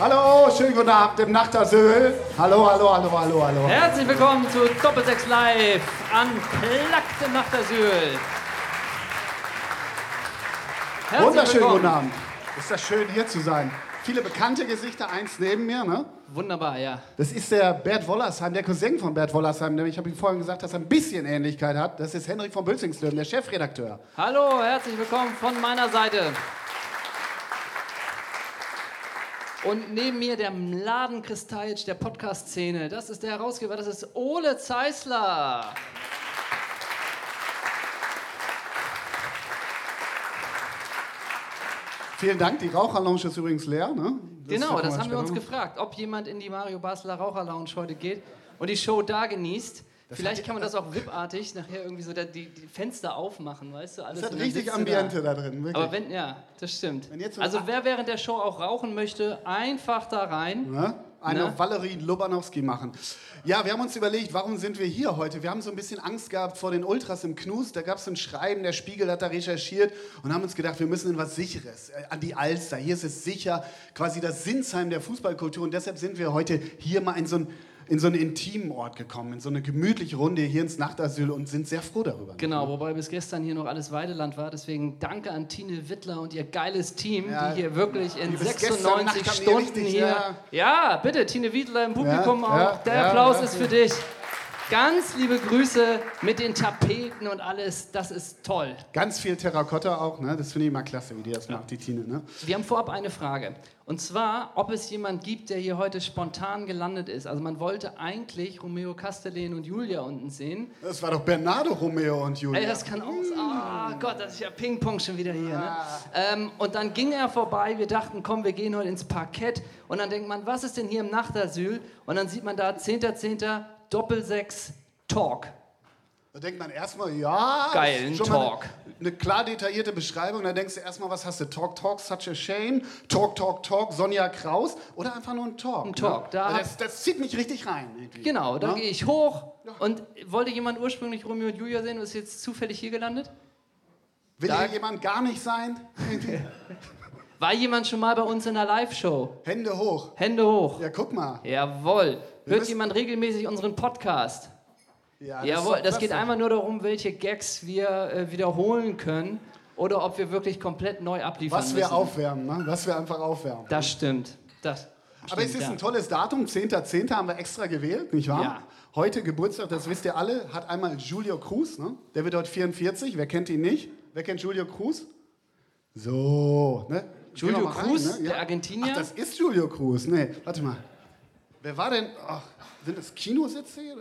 Hallo, schönen guten Abend im Nachtasyl. Hallo, hallo, hallo, hallo, hallo. Herzlich willkommen zu Doppelsechs Live an Plakt im Nachtasyl. Herzlich Wunderschönen willkommen. guten Abend. Ist das schön, hier zu sein. Viele bekannte Gesichter, eins neben mir, ne? Wunderbar, ja. Das ist der Bert Wollersheim, der Cousin von Bert Wollersheim. Nämlich, Ich habe ihm vorhin gesagt, dass er ein bisschen Ähnlichkeit hat. Das ist Henrik von Bülzingslöwen, der Chefredakteur. Hallo, herzlich willkommen von meiner Seite. Und neben mir der Mladen Kristajic der Podcast-Szene. Das ist der Herausgeber, das ist Ole Zeisler. Vielen Dank, die Raucherlounge ist übrigens leer, ne? Das Genau, das haben wir uns gefragt, ob jemand in die Mario Basler Raucher Lounge heute geht und die Show da genießt. Vielleicht kann man das auch VIP-artig nachher irgendwie so da die, die Fenster aufmachen, weißt du? Alles Das hat richtig Ambiente da, drin, wirklich. Aber wenn, ja, das stimmt. So- also wer während der Show auch rauchen möchte, einfach da rein. Ne? Eine Ne? Valerie Lobanowski machen. Ja, wir haben uns überlegt, warum sind wir hier heute? Wir haben so ein bisschen Angst gehabt vor den Ultras im Knus. Da gab es ein Schreiben, der Spiegel hat da recherchiert und haben uns gedacht, wir müssen in was Sicheres, äh, an die Alster. Hier ist es sicher, quasi das Sinsheim der Fußballkultur. Und deshalb sind wir heute hier mal in so, ein, in so einen intimen Ort gekommen, in so eine gemütliche Runde hier ins Nachtasyl und sind sehr froh darüber. Genau, wobei bis gestern hier noch alles Weideland war. Deswegen danke an Tine Wittler und ihr geiles Team, Ja, die hier wirklich in die bis gestern Nacht 96 haben die Stunden richtig, hier. ja. Ja. bitte, Tine Wittler im Publikum Ja, auch. Der Applaus ist für dich. Ganz liebe Grüße mit den Tapeten und alles. Das ist toll. Ganz viel Terrakotta auch, ne? das finde ich immer klasse, wie die das macht, die Tine. Ne? Wir haben vorab eine Frage. Und zwar, ob es jemand gibt, der hier heute spontan gelandet ist. Also man wollte eigentlich Romeo Castellin und Julia unten sehen. Das war doch Bernardo Romeo und Julia. Ey, das kann auch. Ah Gott, das ist ja Ping-Pong schon wieder hier. Ne? Ähm, und dann ging er vorbei. Wir dachten, komm, wir gehen heute ins Parkett. Und dann denkt man, was ist denn hier im Nachtasyl? Und dann sieht man da 10.10. Doppelsechs Talk. Da denkt man erstmal, ja, Geilen schon Talk. Eine, eine klar detaillierte Beschreibung. Da denkst du erstmal, was hast du? Talk, Talk, such a shame. Talk, Talk, Talk, Sonja Kraus. Oder einfach nur ein Talk. Ein Talk, Ne? da das, das zieht mich richtig rein. Irgendwie. Genau, da Ja? gehe ich hoch. Und wollte jemand ursprünglich Romeo und Julia sehen und ist jetzt zufällig hier gelandet? Will Da- hier jemand gar nicht sein? War jemand schon mal bei uns in der Live-Show? Hände hoch. Hände hoch. Ja, guck mal. Jawohl. Hört jemand regelmäßig unseren Podcast? Ja, Jawohl, das geht einfach nur darum, welche Gags wir äh, wiederholen können oder ob wir wirklich komplett neu abliefern Was wir müssen. aufwärmen, ne? was wir einfach aufwärmen. Das stimmt. Das Aber es stimmt, ist ja. ein tolles Datum, 10.10. haben wir extra gewählt, nicht wahr? Ja. Heute Geburtstag, das wisst ihr alle, hat einmal Julio Cruz, ne? der wird heute 44, wer kennt ihn nicht? Wer kennt Julio Cruz? So, ne? Julio Gehen wir mal Cruz, der Ja. Argentinier? Ach, das ist Julio Cruz, nee, warte mal. Wer war denn, ach, sind das Kinositze hier?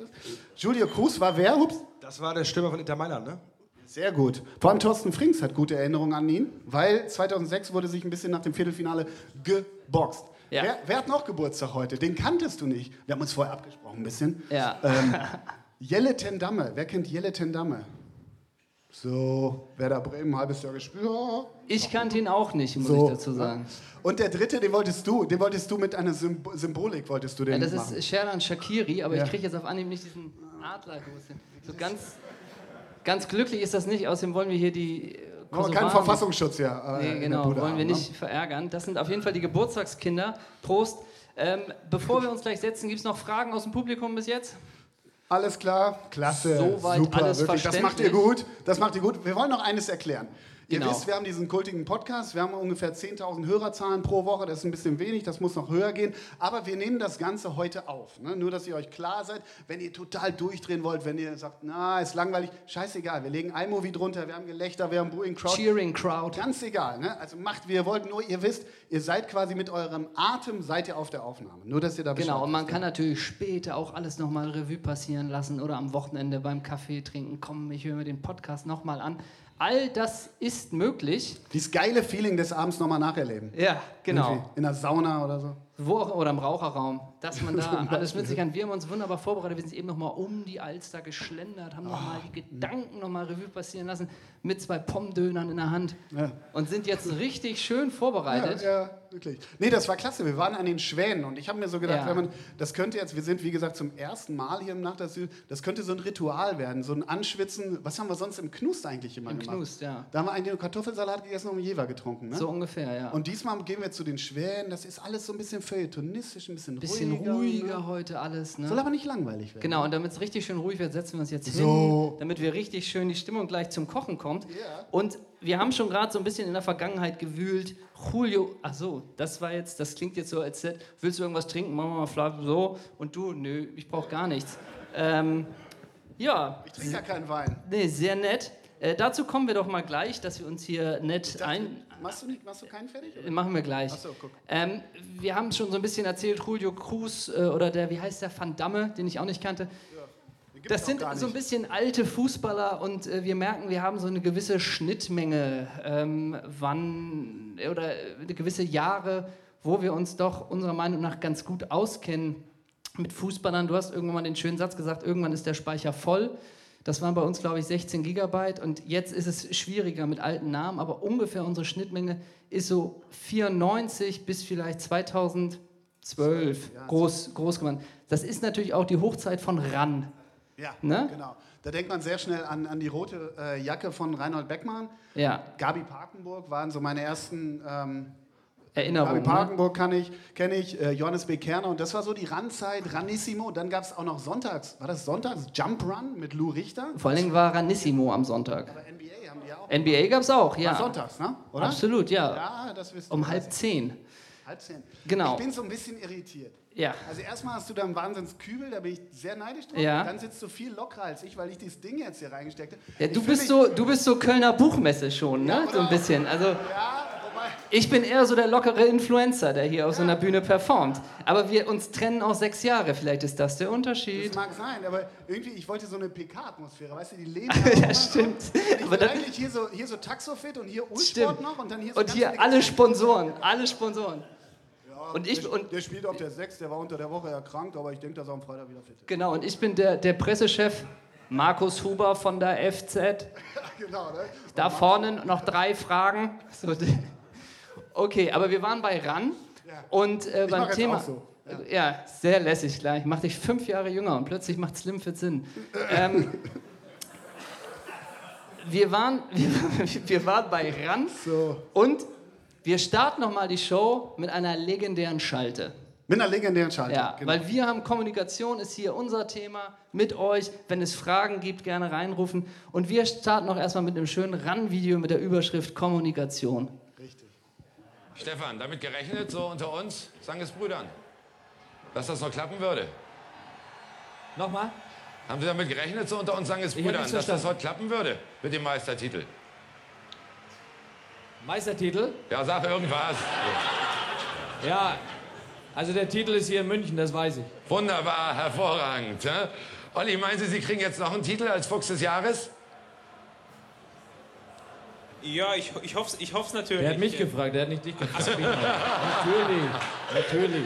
Julio Cruz war wer? Ups. Das war der Stürmer von Inter Mailand, ne? Sehr gut. Vor allem Thorsten Frings hat gute Erinnerungen an ihn, weil 2006 wurde sich ein bisschen nach dem Viertelfinale geboxt. Ja. Wer, wer hat noch Geburtstag heute? Den kanntest du nicht. Wir haben uns vorher abgesprochen ein bisschen. Ja. Ähm, Jelle Tendamme. Wer kennt Jelle Tendamme? So, Werder Bremen, halbes Jahr gespielt. Ich kannte ihn auch nicht, muss So. ich dazu sagen. Und der dritte, den wolltest du, den wolltest du mit einer Symb Symbolik, wolltest du den Ja, das machen. ist Sherdan Shakiri, aber Ja. ich kriege jetzt auf Anhieb nicht diesen Adlergruß hin. So ganz, ganz glücklich ist das nicht, außerdem wollen wir hier die äh, Aber kein Kosovaren- Verfassungsschutz hier. äh, Nee, genau, Bude wollen wir haben, ne? nicht verärgern. Das sind auf jeden Fall die Geburtstagskinder. Prost. Ähm, bevor wir uns gleich setzen, gibt es noch Fragen aus dem Publikum bis jetzt? Alles klar, klasse, Soweit super, alles wirklich. Das macht ihr gut, das macht ihr gut. Wir wollen noch eines erklären. Ihr Genau. wisst, wir haben diesen kultigen Podcast, wir haben ungefähr 10.000 Hörerzahlen pro Woche, das ist ein bisschen wenig, das muss noch höher gehen, aber wir nehmen das Ganze heute auf. Ne? Nur, dass ihr euch klar seid, wenn ihr total durchdrehen wollt, wenn ihr sagt, na, ist langweilig, scheißegal, wir legen iMovie drunter, wir haben Gelächter, wir haben Booing Crowd, Cheering Crowd. Ganz egal, ne? Also macht, wie ihr wollt, nur ihr wisst, ihr seid quasi mit eurem Atem, seid ihr auf der Aufnahme. Nur, dass ihr da Genau, und man kann natürlich später auch alles nochmal Revue passieren lassen oder am Wochenende beim Kaffee trinken. Komm, ich höre mir den Podcast nochmal an. All das ist möglich. Dieses geile Feeling des Abends nochmal nacherleben. Ja, genau. Irgendwie In der Sauna oder so. Wo auch, oder im Raucherraum, dass man da alles mit sich kann. Wir haben uns wunderbar vorbereitet. Wir sind eben nochmal um die Alster geschlendert, haben nochmal die Gedanken nochmal Revue passieren lassen mit zwei Pommdönern in der Hand Ja. und sind jetzt richtig schön vorbereitet. Ja, ja, wirklich. Nee, das war klasse. Wir waren an den Schwänen und ich habe mir so gedacht, Ja. wenn man, das könnte jetzt, wir sind wie gesagt zum ersten Mal hier im Nachtasyl, das könnte so ein Ritual werden, so ein Anschwitzen. Was haben wir sonst im Knust eigentlich immer Im gemacht? Knust, ja. Da haben wir eigentlich nur Kartoffelsalat gegessen und Jever getrunken. Ne? So ungefähr, ja. Und diesmal gehen wir zu den Schwänen, das ist alles so ein bisschen feuilletonistisch, ein bisschen, Bisschen ruhiger. ruhiger Ne? heute alles. Ne? Soll aber nicht langweilig werden. Genau, und damit es richtig schön ruhig wird, setzen wir uns jetzt So. hin, damit wir richtig schön die Stimmung gleich zum Kochen kommt. Ja. Und wir haben schon gerade so ein bisschen in der Vergangenheit gewühlt. Julio, ach so, das war jetzt, das klingt jetzt so, als hätte, willst du irgendwas trinken? Machen wir mal Flav so. Und du, nö, ich brauche gar nichts. Ähm, ja, Ich trinke ja keinen Wein. nee, sehr nett. Äh, dazu kommen wir doch mal gleich, dass wir uns hier nett ein, Machst du, nicht, machst du keinen fertig? Oder? Machen wir gleich. Ach so, guck. Ähm, wir haben schon so ein bisschen erzählt, Julio Cruz äh, oder der, wie heißt der, Van Damme, den ich auch nicht kannte. Gibt's Das sind so ein bisschen alte Fußballer und äh, wir merken, wir haben so eine gewisse Schnittmenge, ähm, wann oder äh, gewisse Jahre, wo wir uns doch unserer Meinung nach ganz gut auskennen mit Fußballern. Du hast irgendwann mal den schönen Satz gesagt, irgendwann ist der Speicher voll. Das waren bei uns, glaube ich, 16 Gigabyte und jetzt ist es schwieriger mit alten Namen, aber ungefähr unsere Schnittmenge ist so 94 bis vielleicht 2012 ja, groß, groß gemacht. Das ist natürlich auch die Hochzeit von RAN. Ja, Ne? genau. Da denkt man sehr schnell an, an die rote äh, Jacke von Reinhold Beckmann. Ja, Gabi Parkenburg waren so meine ersten. Ähm, Erinnerung. Gabi Ne? Parkenburg kann ich, kenne ich, äh, Johannes B. Kerner und das war so die Randzeit, Ranissimo. Dann gab es auch noch sonntags, war das sonntags? Jump Run mit Lou Richter. Vor allen Dingen war Ranissimo am Sonntag. Aber NBA haben die auch. NBA gab es auch, War ja. sonntags, ne? Oder? Absolut, ja. Ja, das wisst ihr. Um halb zehn. halb zehn. Genau. Ich bin so ein bisschen irritiert. Ja. Also erstmal hast du da einen Wahnsinnskübel, da bin ich sehr neidisch drauf. Ja. Dann sitzt du viel lockerer als ich, weil ich dieses Ding jetzt hier reingesteckt habe. ja du, bist so, du bist so Kölner Buchmesse schon, ne? Ja, so ein bisschen. Also Ja. Ich bin eher so der lockere Influencer, der hier auf so einer Bühne performt. Aber wir uns trennen auch sechs Jahre. Vielleicht ist das der Unterschied. Das mag sein, aber irgendwie, ich wollte so eine PK-Atmosphäre, weißt du, die leben ja, stimmt. Ich Aber dann, eigentlich hier so, hier so Taxofit und hier Ulsport noch und dann hier so und hier alle Sponsoren, alle Sponsoren. Ja, und ich- der, und- der spielt auf der 6, der war unter der Woche erkrankt, aber ich denke, dass er am Freitag wieder fit ist. Genau, und ich bin der, der Pressechef Markus Huber von der FZ. genau, ne? Da vorne noch drei Fragen. So, okay, aber wir waren bei RAN und äh, beim mach Thema. so, Ja. sehr lässig gleich. Macht dich fünf Jahre jünger und plötzlich macht Slim Fit Sinn. ähm, wir, waren, wir, wir waren bei RAN So. und wir starten nochmal die Show mit einer legendären Schalte. Mit einer legendären Schaltung. Ja, genau. weil wir haben Kommunikation, ist hier unser Thema mit euch. Wenn es Fragen gibt, gerne reinrufen. Und wir starten noch erstmal mit einem schönen RAN-Video mit der Überschrift Kommunikation. Stefan, damit gerechnet, so unter uns, Sanges Brüdern, dass das noch klappen würde? Nochmal? Haben Sie damit gerechnet, so unter uns Sanges Brüdern, dass das heute klappen würde mit dem Meistertitel? Meistertitel? Ja, sag irgendwas. Ja, also der Titel ist hier in München, das weiß ich. Wunderbar, hervorragend. Ne? Olli, meinen Sie, Sie kriegen jetzt noch einen Titel als Fuchs des Jahres? Ja, ich, ich hoffe es ich hoff's natürlich. Der hat mich gefragt, der hat nicht dich gefragt. natürlich, natürlich.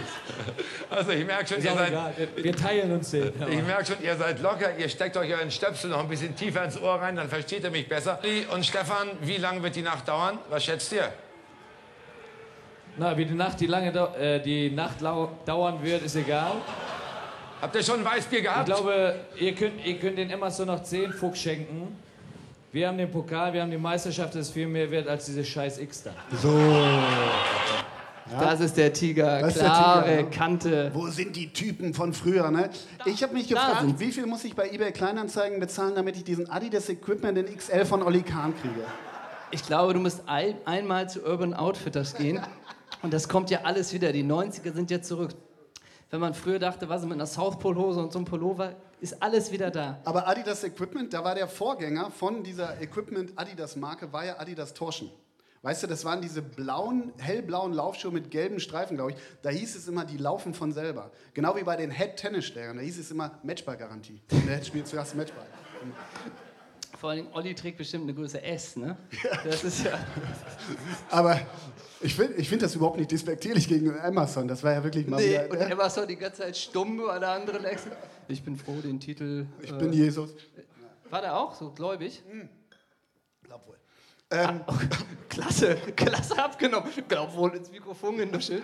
Also ich merke schon, ihr seid, egal. Wir, teilen uns den. ich merk schon, ihr seid locker, ihr steckt euch euren Stöpsel noch ein bisschen tiefer ins Ohr rein, dann versteht ihr mich besser. Und Stefan, wie lange wird die Nacht dauern? Was schätzt ihr? Na, wie die Nacht, die lange äh, die Nacht dauern wird, ist egal. Habt ihr schon ein Weißbier Ich gehabt? glaube, ihr könnt, ihr könnt den Emerson noch 10 Fuchs schenken. Wir haben den Pokal, wir haben die Meisterschaft, das ist viel mehr wert als diese scheiß X da. Das ist der Tiger, Das ist der klare Tiger, ja. Kante. Wo sind die Typen von früher, ne? Ich habe mich gefragt, wie viel muss ich bei eBay Kleinanzeigen bezahlen, damit ich diesen Adidas Equipment in XL von Olli Kahn kriege? Ich glaube, du musst ein, einmal zu Urban Outfitters gehen und das kommt ja alles wieder. Die 90er sind jetzt zurück. Wenn man früher dachte, was mit einer South Pole Hose und so einem Pullover, ist alles wieder da. Aber Adidas Equipment, da war der Vorgänger von dieser Equipment Adidas Marke, war ja Adidas Torschen. Weißt du, das waren diese blauen, hellblauen Laufschuhe mit gelben Streifen, glaube ich. Da hieß es immer, die laufen von selber. Genau wie bei den Head-Tennisschlägern. Da hieß es immer Matchball-Garantie. Der spielt zuerst Matchball. Vor allem, Olli trägt bestimmt eine Größe S, ne? Das ist ja. Aber ich finde ich find das überhaupt nicht despektierlich gegen Amazon. Das war ja wirklich mal Nee, wieder. und war so die ganze Zeit stumm, alle anderen Ex. Ich bin froh, den Titel. Ich äh, bin Jesus. War der auch so gläubig? Glaub wohl. Ähm, Klasse, klasse abgenommen. Glaub wohl ins Mikrofon genuschelt.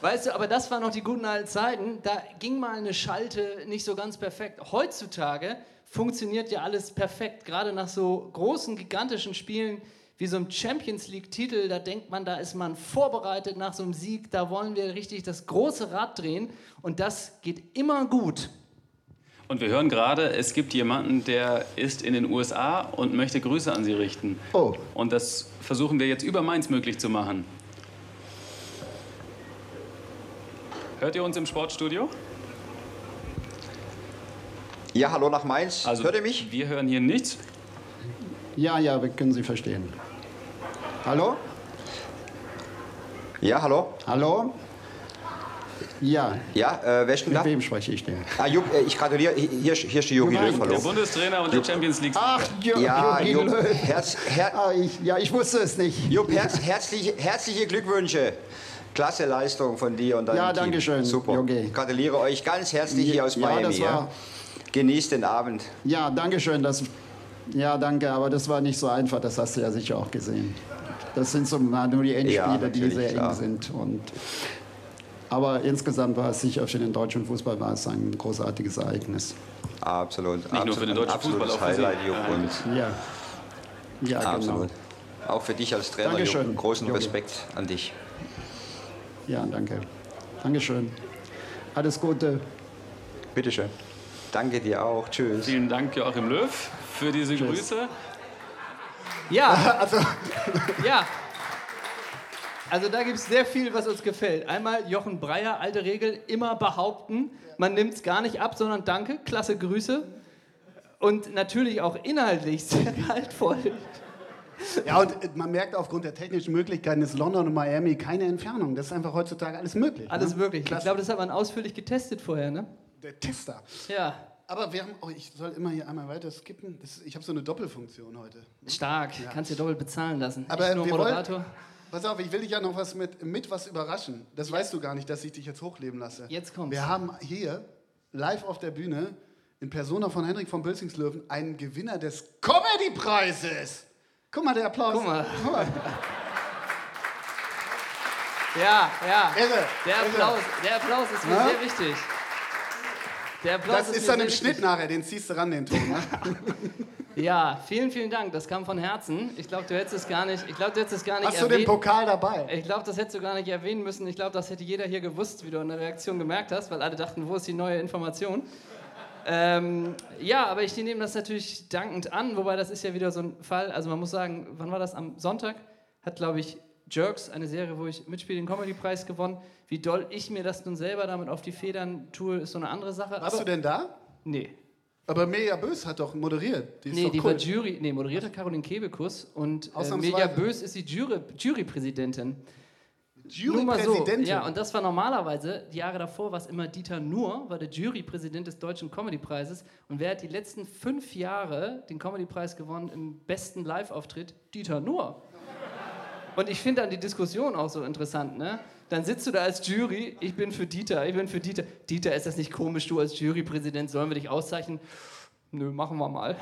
Weißt du, aber das waren noch die guten alten Zeiten. Da ging mal eine Schalte nicht so ganz perfekt. Heutzutage funktioniert ja alles perfekt, gerade nach so großen, gigantischen Spielen wie so ein Champions League-Titel. Da denkt man, da ist man vorbereitet nach so einem Sieg. Da wollen wir richtig das große Rad drehen. Und das geht immer gut. Und wir hören gerade, es gibt jemanden, der ist in den USA und möchte Grüße an Sie richten. Oh. Und das versuchen wir jetzt über Mainz möglich zu machen. Hört ihr uns im Sportstudio? Ja, hallo nach Mainz. Also, Hört ihr mich? Wir hören hier nichts. Ja, ja, wir können Sie verstehen. Hallo? Ja, hallo? Hallo? Ja, Ja, äh, wer ist denn mit da? wem spreche ich denn? Ah, Jupp, äh, ich gratuliere. Hier, hier ist- der Jogi Löw, Der hallo. Bundestrainer und der Champions League. Ach, jo, Ja, Jogi Jupp, Löw. herz, her, Ah, ich, ja, ich wusste es nicht. Jupp herz, herzliche, herzliche Glückwünsche. Klasse Leistung von dir und deinem Ja, Team. danke schön, Super. Jogi. Gratuliere euch ganz herzlich hier aus Ja, Miami. das war- Genießt den Abend. Ja, danke schön. Das, ja, danke, aber das war nicht so einfach, das hast du ja sicher auch gesehen. Das sind so nur die Endspiele, Ja, die sehr klar. eng sind. Und, aber insgesamt war es sicher für den deutschen Fußball war es ein großartiges Ereignis. Absolut. Nicht nur für absolut, den deutschen Fußball, auch für Sie. Ja, Ja, genau. absolut. Auch für dich als Trainer, Dankeschön, Jupp. Großen Jogi. Respekt an dich. Ja, danke. Dankeschön. Alles Gute. Bitteschön. Danke dir auch. Tschüss. Vielen Dank, Joachim Löw, für diese Grüße. Ja. Also. Ja. Also da gibt es sehr viel, was uns gefällt. Einmal Jochen Breyer, alte Regel, immer behaupten, man nimmt es gar nicht ab, sondern danke, klasse Grüße. Und natürlich auch inhaltlich sehr gehaltvoll. Ja, und äh, man merkt aufgrund der technischen Möglichkeiten ist London und Miami keine Entfernung. Das ist einfach heutzutage alles möglich. Alles ne? wirklich. Ich Klasse. glaube, das hat man ausführlich getestet vorher, ne? Der Tester. Ja, Aber wir haben, oh, ich soll immer hier einmal weiter skippen. Das, ich habe so eine Doppelfunktion heute. stark. Kannst dir doppelt bezahlen lassen. Aber Nicht nur Moderator. wollen, pass auf, ich will dich ja noch was mit, mit was überraschen. Das weißt du gar nicht, dass ich dich jetzt hochleben lasse. Jetzt kommt's. Wir haben hier live auf der Bühne in Persona von Henrik von Bölzingslöwen einen Gewinner des Comedy-Preises. Guck mal, der Applaus. Guck mal. Ja, ja. Irre, Der irre. Applaus, der Applaus ist mir Na? sehr wichtig. Das ist dann im. Schnitt nachher, den ziehst du ran, den Ton. Ne? Ja, vielen, vielen Dank. Das kam von Herzen. Ich glaube, du hättest es gar nicht. Ich glaube, du hättest es gar nicht Hast du den erwähnt. Pokal dabei? Ich glaube, das hättest du gar nicht erwähnen müssen. Ich glaube, das hätte jeder hier gewusst, wie du in der Reaktion gemerkt hast, weil alle dachten, wo ist die neue Information? Ähm, ja, aber ich nehme das natürlich dankend an, wobei das ist ja wieder so ein Fall. Also man muss sagen, wann war das? Am Sonntag hat, glaube ich, Jerks, eine Serie, wo ich mitspiele, den Comedy-Preis gewonnen. Wie doll ich mir das nun selber damit auf die Federn tue, ist so eine andere Sache. Warst aber, du denn da? Nee. Aber Mirja Bös hat doch moderiert. Die ist Nee, doch die cool. war Jury, nee, moderierte Caroline Kebekus und äh. Mirja Bös ist die Jury, Jurypräsidentin. Mal so. Jurypräsidentin. Ja, und das war normalerweise, die Jahre davor war es immer Dieter Nuhr, war der Jurypräsident des Deutschen Comedypreises. Und wer hat die letzten fünf Jahre den Comedypreis gewonnen im besten Live-Auftritt? Dieter Nuhr. Und ich finde dann die Diskussion auch so interessant, ne? Dann sitzt du da als Jury, ich bin für Dieter, ich bin für Dieter. Dieter, ist das nicht komisch, du als Jurypräsident, sollen wir dich auszeichnen? Nö, machen wir mal.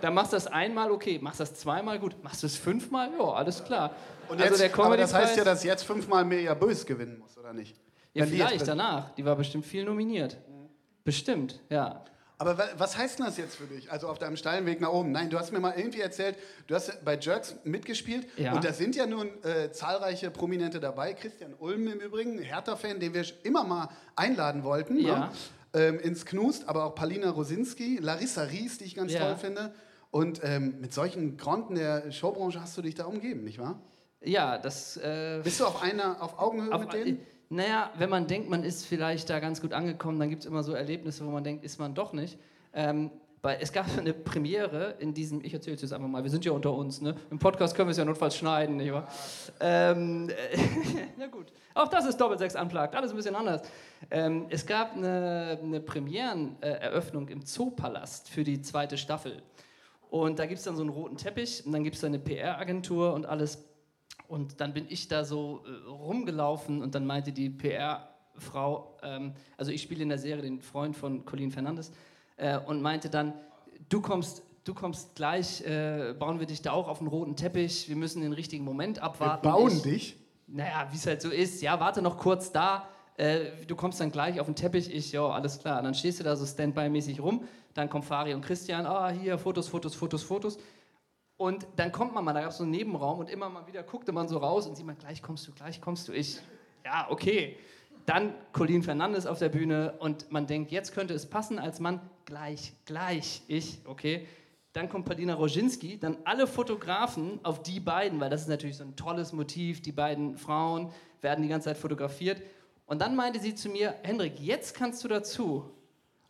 Dann machst du das einmal, okay. Machst du das zweimal, gut. Machst du es fünfmal, ja, alles klar. Und Also jetzt, der aber das heißt ja, dass jetzt fünfmal Mirja Bös gewinnen muss, oder nicht? Ja, Wenn vielleicht danach. Die war bestimmt viel nominiert. Bestimmt, ja. Aber wa- was heißt denn das jetzt für dich? Also auf deinem steilen Weg nach oben. Nein, du hast mir mal irgendwie erzählt, du hast bei Jerks mitgespielt Ja. und da sind ja nun äh, zahlreiche Prominente dabei. Christian Ulm im Übrigen, Hertha-Fan, den wir immer mal einladen wollten. Ja. Ne? Ähm, ins Knust, aber auch Palina Rosinski, Larissa Ries, die ich ganz Ja. toll finde. Und ähm, mit solchen Granden der Showbranche hast du dich da umgeben, nicht wahr? Ja, das. Äh, Bist du auf einer auf Augenhöhe auf, mit denen? Naja, wenn man denkt, man ist vielleicht da ganz gut angekommen, dann gibt es immer so Erlebnisse, wo man denkt, ist man doch nicht. Ähm, weil es gab eine Premiere in diesem, ich erzähle es jetzt einfach mal, wir sind ja unter uns, ne? Im Podcast können wir es ja notfalls schneiden, nicht wahr? Ähm, äh, na gut, auch das ist Doppelsechs anplagt, alles ein bisschen anders. Ähm, es gab eine, eine Premiereneröffnung im Zoopalast für die zweite Staffel. Und da gibt es dann so einen roten Teppich und dann gibt es eine PR-Agentur und alles. Und dann bin ich da so äh, rumgelaufen und dann meinte die PR-Frau, ähm, also ich spiele in der Serie den Freund von Colin Fernandes, äh, und meinte dann, du kommst, du kommst gleich, äh, bauen wir dich da auch auf den roten Teppich, wir müssen den richtigen Moment Wir abwarten. bauen ich, dich. Naja, wie es halt so ist, ja, warte noch kurz da, äh, du kommst dann gleich auf den Teppich, ich, ja, alles klar. Und dann stehst du da so Standby-mäßig rum, dann kommen Fari und Christian, ah, hier, Fotos, Fotos, Fotos, Fotos. Und dann kommt man mal, da gab es so einen Nebenraum und immer mal wieder guckte man so raus und sieht man, gleich kommst du, gleich kommst du. Ich, ja, okay. Dann Colin Fernandes auf der Bühne und man denkt, jetzt könnte es passen als Mann, gleich, gleich, ich, okay. Dann kommt Paulina Roginski, dann alle Fotografen auf die beiden, weil das ist natürlich so ein tolles Motiv, die beiden Frauen werden die ganze Zeit fotografiert. Und dann meinte sie zu mir, Hendrik, jetzt kannst du dazu.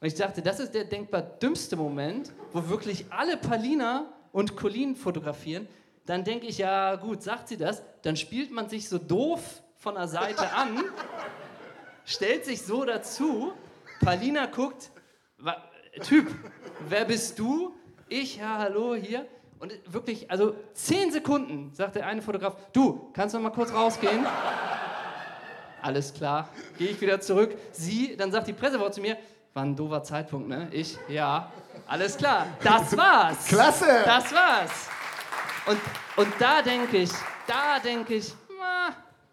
Und ich dachte, das ist der denkbar dümmste Moment, wo wirklich alle Palina und Colin fotografieren. Dann denke ich, ja gut, sagt sie das, dann spielt man sich so doof von der Seite an, stellt sich so dazu, Palina guckt, Typ, wer bist du? Ich, ja, hallo, hier. Und wirklich, also zehn Sekunden, sagt der eine Fotograf, du, kannst du mal kurz rausgehen? Alles klar, gehe ich wieder zurück. Sie, dann sagt die Pressefrau zu mir, war ein doofer Zeitpunkt, ne? Ich, ja, alles klar, das war's. Klasse! Das war's. Und, und da denke ich, da denke ich,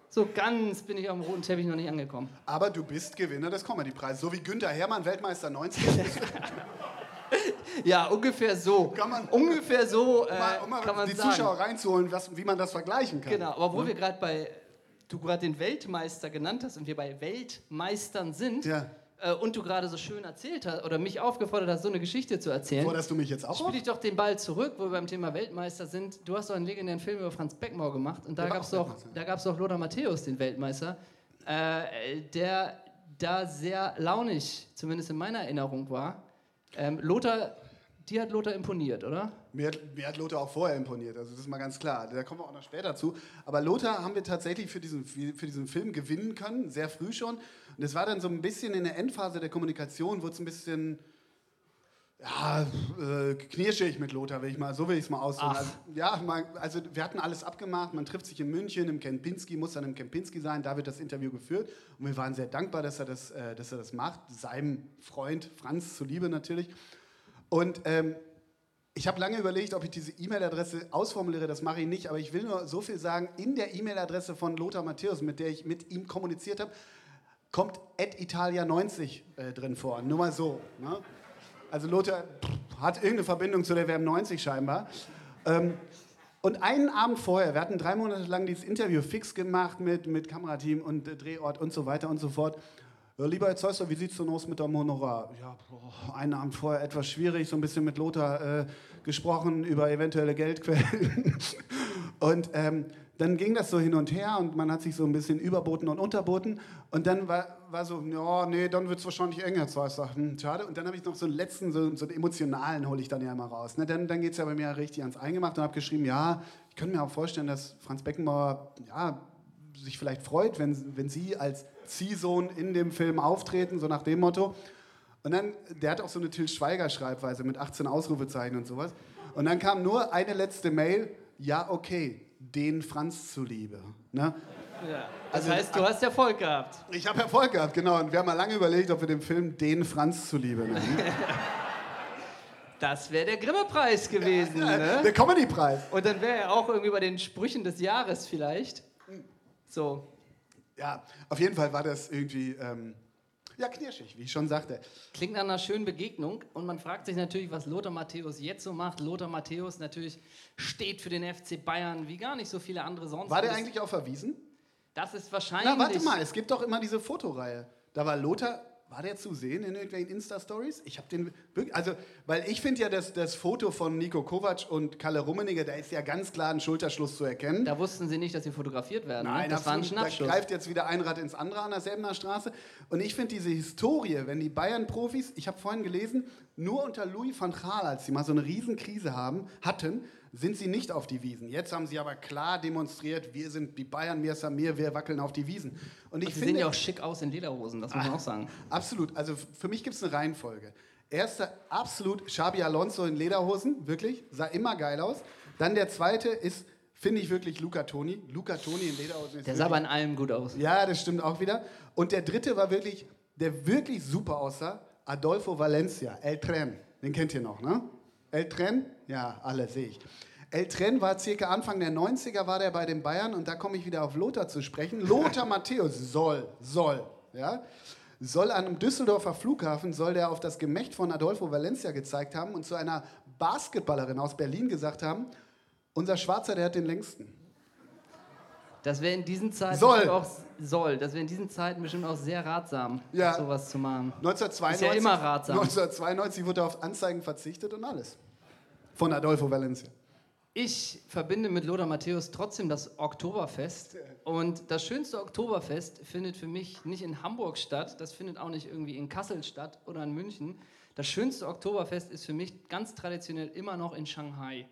so ganz bin ich am roten Teppich noch nicht angekommen. Aber du bist Gewinner des Comedy-Preises, so wie Günther Hermann, Weltmeister 90. Ja, ungefähr so. Kann man- ungefähr so äh, um mal, um mal kann man die sagen. Zuschauer reinzuholen, was, wie man das vergleichen kann. Genau, aber wo wir gerade bei, du gerade den Weltmeister genannt hast und wir bei Weltmeistern sind Ja. Äh, und du gerade so schön erzählt hast oder mich aufgefordert hast, so eine Geschichte zu erzählen, Forderst du mich jetzt auch spiele ich doch den Ball zurück, wo wir beim Thema Weltmeister sind. Du hast doch einen legendären Film über Franz Beckenbauer gemacht und da gab es doch, da gab's doch Lothar Matthäus, den Weltmeister, äh, der da sehr launig, zumindest in meiner Erinnerung war. Ähm, Lothar, dir hat Lothar imponiert, oder? Mir hat, mir hat Lothar auch vorher imponiert, also das ist mal ganz klar. Da kommen wir auch noch später zu. Aber Lothar haben wir tatsächlich für diesen, für diesen Film gewinnen können, sehr früh schon. Und es war dann so ein bisschen in der Endphase der Kommunikation, wurde es ein bisschen ja, äh, knirschig mit Lothar, will ich mal, so will ich es mal ausdrücken. Also, ja, mal, also wir hatten alles abgemacht, man trifft sich in München, im Kempinski, muss dann im Kempinski sein, da wird das Interview geführt. Und wir waren sehr dankbar, dass er das, äh, dass er das macht, seinem Freund Franz zuliebe natürlich. Und ähm, ich habe lange überlegt, ob ich diese E-Mail-Adresse ausformuliere, das mache ich nicht, aber ich will nur so viel sagen, in der E-Mail-Adresse von Lothar Matthäus, mit der ich mit ihm kommuniziert habe, kommt @italia90 äh, drin vor, nur mal so. Ne? Also Lothar hat irgendeine Verbindung zu der WM 90 scheinbar. Ähm, und einen Abend vorher, wir hatten drei Monate lang dieses Interview fix gemacht mit, mit Kamerateam und äh, Drehort und so weiter und so fort. Lieber Herr Zeusser, wie sieht es denn aus mit dem Honorar? Ja, boah, einen Abend vorher etwas schwierig, so ein bisschen mit Lothar äh, gesprochen über eventuelle Geldquellen. und ähm, dann ging das so hin und her und man hat sich so ein bisschen überboten und unterboten. Und dann war, war so, ja, nee, dann wird es wahrscheinlich eng, Herr Zeusser. Hm, schade. Und dann habe ich noch so einen letzten, so, so einen emotionalen hole ich dann ja immer raus. Ne? Dann, dann geht es ja bei mir richtig ans Eingemachte und habe geschrieben, ja, ich könnte mir auch vorstellen, dass Franz Beckenbauer, ja, sich vielleicht freut, wenn, wenn Sie als Ziehsohn in dem Film auftreten, so nach dem Motto. Und dann, der hat auch so eine Till Schweiger-Schreibweise mit 18 Ausrufezeichen und sowas. Und dann kam nur eine letzte Mail, ja, okay, den Franz zuliebe. Ne? Das Also- heißt, du hast Erfolg gehabt. Ich habe Erfolg gehabt, genau. Und wir haben mal lange überlegt, ob wir den Film den Franz zuliebe nennen. Das wäre der Grimme-Preis gewesen. Ne? Der Comedy-Preis. Und dann wäre er auch irgendwie bei den Sprüchen des Jahres vielleicht. So. Ja, auf jeden Fall war das irgendwie, ähm, ja, knirschig, wie ich schon sagte. Klingt nach einer schönen Begegnung und man fragt sich natürlich, was Lothar Matthäus jetzt so macht. Lothar Matthäus natürlich steht für den FC Bayern wie gar nicht so viele andere sonst. War der eigentlich auch verwiesen? Das ist wahrscheinlich. Na, warte mal, es gibt doch immer diese Fotoreihe. Da war Lothar, war der zu sehen in irgendwelchen Insta-Stories? Ich habe den wirklich, also, weil ich finde ja das, das Foto von Nico Kovac und Kalle Rummenigge, da ist ja ganz klar ein Schulterschluss zu erkennen. Da wussten sie nicht, dass sie fotografiert werden. ne? das war ein. Schnappschuss. Da greift jetzt wieder ein Rad ins andere an der Selbener Straße. Und ich finde diese Historie, wenn die Bayern-Profis, ich habe vorhin gelesen, nur unter Louis van Gaal, als sie mal so eine Riesenkrise haben, hatten, sind sie nicht auf die Wiesen. Jetzt haben sie aber klar demonstriert, wir sind die Bayern, mir Samir, wir wackeln auf die Wiesen. Und ich sie finde, sehen ja auch schick aus in Lederhosen, das muss man auch sagen. Absolut. Also für mich gibt es eine Reihenfolge. Erster, absolut Xabi Alonso in Lederhosen, wirklich, sah immer geil aus. Dann der zweite ist, finde ich wirklich Luca Toni. Luca Toni in Lederhosen ist Der sah aber in allem gut aus. Ja, das stimmt auch wieder. Und der dritte war wirklich, der wirklich super aussah, Adolfo Valencia, El Tren. Den kennt ihr noch, ne? El Tren? Ja, alle sehe ich. El Tren war circa Anfang der 90er, war der bei den Bayern und da komme ich wieder auf Lothar zu sprechen. Lothar Matthäus soll, soll, ja, soll an einem Düsseldorfer Flughafen, soll der auf das Gemächt von Adolfo Valencia gezeigt haben und zu einer Basketballerin aus Berlin gesagt haben, Unser Schwarzer, der hat den längsten. Das wäre in diesen Zeiten Soll. bestimmt auch soll. Das wäre in diesen Zeiten bestimmt auch sehr ratsam, Ja. sowas zu machen. 1992, Ist ja immer ratsam. 1992 wurde auf Anzeigen verzichtet und alles. Von Adolfo Valencia. Ich verbinde mit Lothar Matthäus trotzdem das Oktoberfest. Und das schönste Oktoberfest findet für mich nicht in Hamburg statt, das findet auch nicht irgendwie in Kassel statt oder in München. Das schönste Oktoberfest ist für mich ganz traditionell immer noch in Shanghai.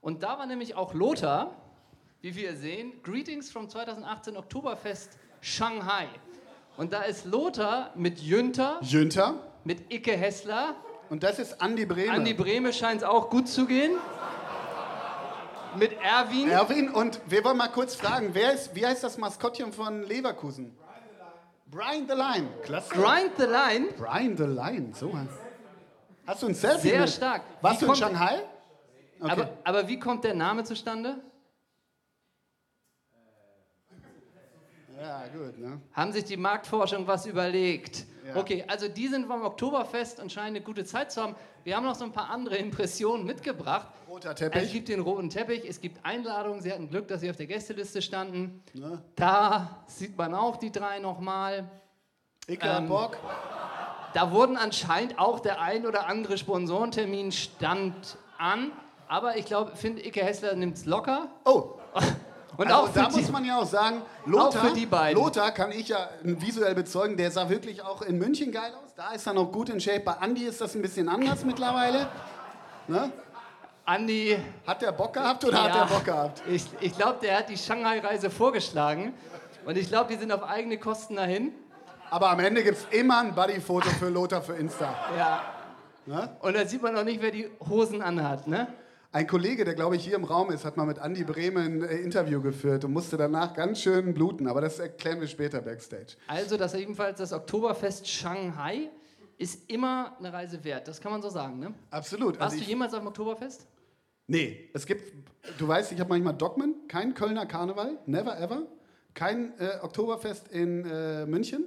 Und da war nämlich auch Lothar, wie wir sehen, Greetings from 2018 Oktoberfest Shanghai. Und da ist Lothar mit Jünter, Jünter. mit Icke Hessler, Und das ist Andi Brehme. Andi Brehme scheint es auch gut zu gehen, mit Erwin. Erwin, und wir wollen mal kurz fragen, wer ist, wie heißt das Maskottchen von Leverkusen? Brian the Line. Klasse. Grind the Line. Brian the Line, so heißt Hast du ein Selfie Sehr mit? stark. Warst Wie du in Shanghai? Okay. Aber, aber wie kommt der Name zustande? ja, gut, ne? Haben sich die Marktforschung was überlegt? Ja. Okay, also die sind vom Oktoberfest und scheinen eine gute Zeit zu haben. Wir haben noch so ein paar andere Impressionen mitgebracht. Roter Es Teppich. gibt den roten Teppich, es gibt Einladungen. Sie hatten Glück, dass sie auf der Gästeliste standen. Ne? Da sieht man auch die drei nochmal. Icke Ähm, Bock. Da wurden anscheinend auch der ein oder andere Sponsorentermin stand an. Aber ich glaube, finde Icke Hessler nimmt es locker. Oh, Und also auch da die, muss man ja auch sagen, Lothar, beiden. Lothar kann ich ja visuell bezeugen, der sah wirklich auch in München geil aus. Da ist er noch gut in Shape. Bei Andi ist das ein bisschen anders mittlerweile. Ne? Andi Hat der Bock gehabt oder hat Ja, der Bock gehabt? Ich, ich glaube, der hat die Shanghai-Reise vorgeschlagen. Und ich glaube, die sind auf eigene Kosten dahin. Aber am Ende gibt es immer ein Buddy-Foto für Lothar für Insta. Ja. Ne? Und da sieht man noch nicht, wer die Hosen anhat. Ne? Ein Kollege, der glaube ich hier im Raum ist, hat mal mit Andi Brehme ein äh, Interview geführt und musste danach ganz schön bluten. Aber das erklären wir später backstage. Also, das jedenfalls das Oktoberfest Shanghai ist immer eine Reise wert. Das kann man so sagen. Ne? Absolut. Warst Also du jemals auf dem Oktoberfest? nee, es gibt, du weißt, ich habe manchmal Dogmen, kein Kölner Karneval, never ever. Kein äh, Oktoberfest in äh, München,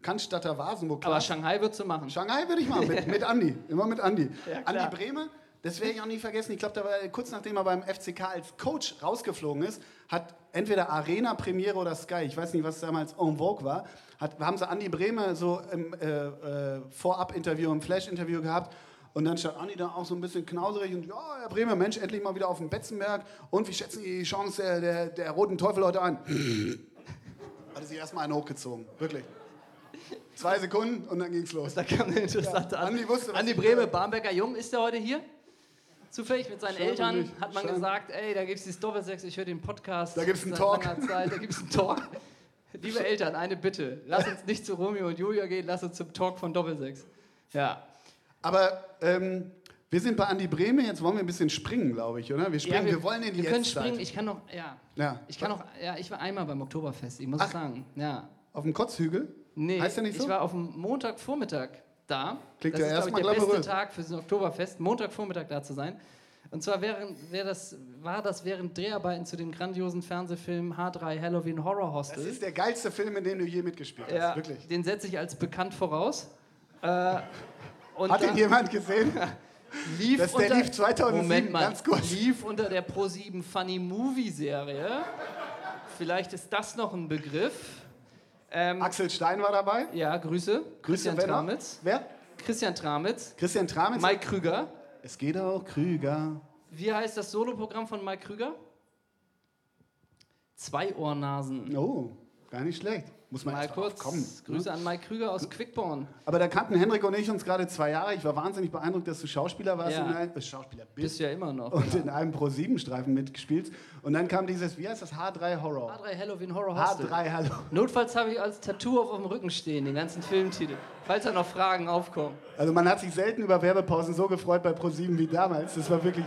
Cannstatter Vasen, wo klar. Aber Shanghai wird zu machen. Shanghai würde ich machen, mit, mit Andi. Immer mit Andi. Ja. Andi Brehme, das werde ich auch nie vergessen. Ich glaube, da war kurz nachdem er beim FCK als Coach rausgeflogen ist, hat entweder Arena, Premiere oder Sky, ich weiß nicht, was damals en vogue war, hat, haben sie Andi Brehme so im äh, äh, Vorab-Interview, im Flash-Interview gehabt. Und dann stand Andi da auch so ein bisschen knauserig und ja, Herr Brehme, Mensch, endlich mal wieder auf dem Betzenberg. Und wie schätzen Sie die Chance der, der, der Roten Teufel heute ein? Hat er sich erstmal einen hochgezogen, wirklich. Zwei Sekunden und dann ging's los. Da kam eine interessante Ja, An- Andi wusste, Andi will. Barmbecker Jung, ist der heute hier? Zufällig mit seinen Scheinbar Eltern nicht. hat man Schein- gesagt, ey, da gibt es die Doppelsechs, ich höre den Podcast. Da gibt's einen seit Talk. Zeit, da gibt es einen Talk. Liebe Eltern, eine Bitte. Lass uns nicht zu Romeo und Julia gehen, lass uns zum Talk von Doppelsechs. Ja. Aber ähm, wir sind bei Andi Brehme, jetzt wollen wir ein bisschen springen, glaube ich, oder? Wir springen, ja, wir, wollen in die Wir können Jetztzeit. springen, ich kann noch, ja. Ja. Ich kann noch, ja, ich war einmal beim Oktoberfest, ich muss Ach. sagen. Ja. Auf dem Kotzhügel? Nee, Heißt der nicht so? ich war auf dem Montagvormittag da. Klingt das ja ist, ich, der beste. Tag für das Oktoberfest, Montagvormittag da zu sein. Und zwar während, das, war das während Dreharbeiten zu dem grandiosen Fernsehfilm H3 Halloween Horror Das Hostel. ist der geilste Film, in dem du je mitgespielt hast, ja, wirklich. Den setze ich als bekannt voraus. Äh, Hat ihn jemand gesehen? lief Das- der unter, lief 2007, Moment mal, ganz kurz. lief unter der Pro7 Funny Movie Serie. Vielleicht ist das noch ein Begriff. Ähm, Axel Stein war dabei. ja, Grüße. Christian wer noch? Tramitz. Wer? Christian Tramitz. Christian Tramitz. Mike Krüger. Es geht auch Krüger. Wie heißt das Soloprogramm von Mike Krüger? Zwei Ohrnasen. Oh, gar nicht schlecht. Muss man Mal kurz kommen. Grüße an Mike Krüger aus Quickborn. Aber da kannten Hendrik und ich uns gerade zwei Jahre. Ich war wahnsinnig beeindruckt, dass du Schauspieler warst. Ja. In einem, äh, Schauspieler bist. Bist ja immer noch. Und in einem Pro-7-Streifen mitgespielt. Und dann kam dieses, wie heißt das? H3 Horror. H3 Halloween Horror Hostel. H3 Hallo. Notfalls habe ich als Tattoo auf dem Rücken stehen, den ganzen Filmtitel. Falls da noch Fragen aufkommen. Also man hat sich selten über Werbepausen so gefreut bei Pro7 wie damals. Das war wirklich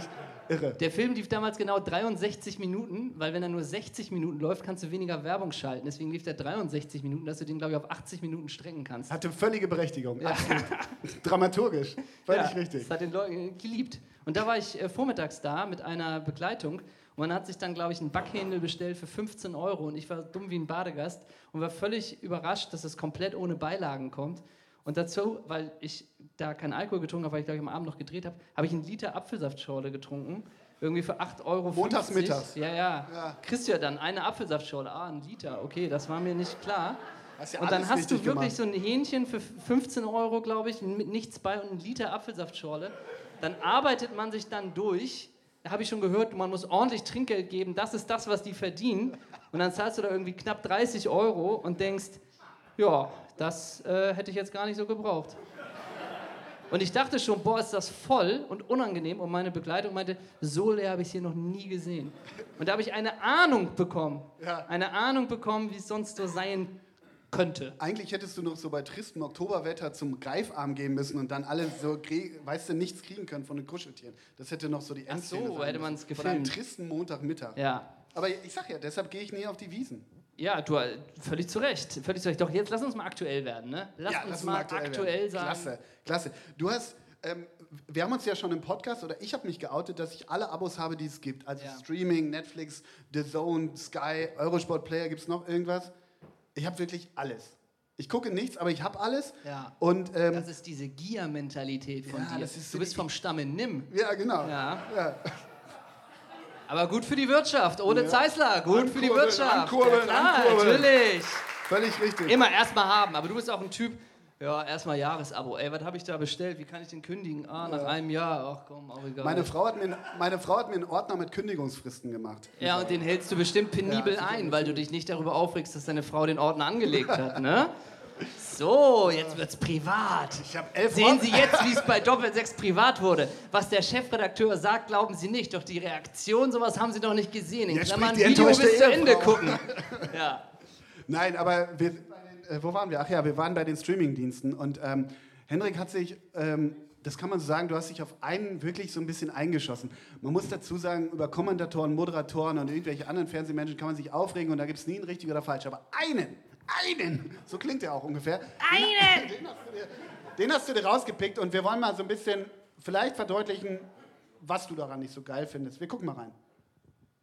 irre. Der Film lief damals genau 63 Minuten, weil wenn er nur 60 Minuten läuft, kannst du weniger Werbung schalten. Deswegen lief der 63 Minuten, dass du den, glaube ich, auf 80 Minuten strecken kannst. Hatte völlige Berechtigung. Absolut. Dramaturgisch. Völlig Ja, richtig. Das hat den Leuten geliebt. Und da war ich äh, vormittags da mit einer Begleitung. Und man hat sich dann, glaube ich, einen Backhändel bestellt für 15 Euro. Und ich war dumm wie ein Badegast und war völlig überrascht, dass es komplett ohne Beilagen kommt. Und dazu, weil ich da keinen Alkohol getrunken habe, weil ich, glaube ich, am Abend noch gedreht habe, habe ich einen Liter Apfelsaftschorle getrunken. Irgendwie für 8,50 Euro. Montags, mittags. Ja, ja, Ja. Kriegst du ja dann eine Apfelsaftschorle. Ah, ein Liter. Okay, das war mir nicht klar. Ja und dann hast du wirklich gemacht. so ein Hähnchen für 15 Euro, glaube ich, mit nichts bei und einen Liter Apfelsaftschorle. Dann arbeitet man sich dann durch. Da habe ich schon gehört, man muss ordentlich Trinkgeld geben. Das ist das, was die verdienen. Und dann zahlst du da irgendwie knapp 30 Euro und denkst, ja, das äh, hätte ich jetzt gar nicht so gebraucht. Und ich dachte schon, boah, ist das voll und unangenehm. Und meine Begleitung meinte, so leer habe ich es hier noch nie gesehen. Und da habe ich eine Ahnung bekommen. Ja. Eine Ahnung bekommen, wie es sonst so sein könnte. Eigentlich hättest du noch so bei tristem Oktoberwetter zum Greifarm gehen müssen und dann alle so, weißt du, nichts kriegen können von den Kuscheltieren. Das hätte noch so die Ach so, Endszene hätte müssen. man's Von einem gefilmt. tristen Montagmittag. Ja. Aber ich sag ja, deshalb gehe ich nie auf die Wiesen. Ja, du, äh, völlig zu Recht. Völlig zu Recht. Doch, jetzt lass uns mal aktuell werden, ne? Lass ja, uns lass mal aktuell, aktuell, sagen. Klasse, klasse. Du hast, ähm, wir haben uns ja schon im Podcast, oder ich habe mich geoutet, dass ich alle Abos habe, die es gibt. Also Ja. Streaming, Netflix, The Zone, Sky, Eurosport Player, gibt es noch irgendwas? Ich habe wirklich alles. Ich gucke nichts, aber ich habe alles. Ja. Und ähm, Das ist diese Gier-Mentalität von Ja, dir. das ist so du bist vom Stamme Nimm. ja, genau. Ja. Ja. Aber gut für die Wirtschaft. Ohne Zeissler. Gut für die Ankurbeln, Wirtschaft. ankurbeln, ja, ankurbeln. natürlich. Völlig richtig. Immer erstmal haben. Aber du bist auch ein Typ, ja, erstmal Jahresabo. Ey, was habe ich da bestellt? Wie kann ich den kündigen? Ah, nach einem Jahr. Ach komm, auch egal. Meine Frau, hat mir, meine Frau hat mir einen Ordner mit Kündigungsfristen gemacht. ja, und den hältst du bestimmt penibel Ja, ein, weil du dich nicht darüber aufregst, dass deine Frau den Ordner angelegt hat, ne? So, jetzt wird's privat. Ich habe elf Sehen Sie jetzt, wie es bei Doppel-6 privat wurde. Was der Chefredakteur sagt, glauben Sie nicht. Doch die Reaktion, sowas haben Sie noch nicht gesehen. In Jetzt Klammern die Video bis zu Ende gucken. Ja. Nein, aber wir äh, wo waren wir? Ach ja, wir waren bei den Streamingdiensten und ähm, Hendrik hat sich, ähm, das kann man so sagen, du hast dich auf einen wirklich so ein bisschen eingeschossen. Man muss dazu sagen, über Kommentatoren, Moderatoren und irgendwelche anderen Fernsehmenschen kann man sich aufregen und da gibt es nie ein richtig oder falsch. Aber einen, einen, so klingt er auch ungefähr. Einen! Den hast, du dir, den hast du dir rausgepickt und wir wollen mal so ein bisschen vielleicht verdeutlichen, was du daran nicht so geil findest. Wir gucken mal rein.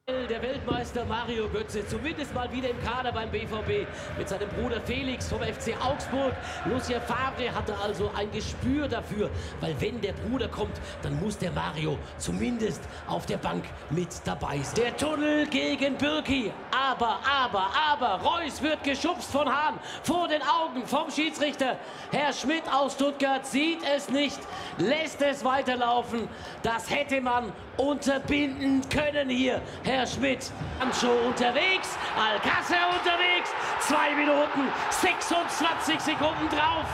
Der Weltmeister Mario Götze, zumindest mal wieder im Kader beim BVB mit seinem Bruder Felix vom FC Augsburg. Lucien Favre hatte also ein Gespür dafür, weil wenn der Bruder kommt, dann muss der Mario zumindest auf der Bank mit dabei sein. Der Tunnel gegen Birki, aber, aber, aber, Reus wird geschubst von Hahn vor den Augen vom Schiedsrichter. Herr Schmidt aus Stuttgart sieht es nicht, lässt es weiterlaufen. Das hätte man unterbinden können hier. Herr Schmidt, Ancho unterwegs, Alcácer unterwegs, 2 Minuten 26 Sekunden drauf.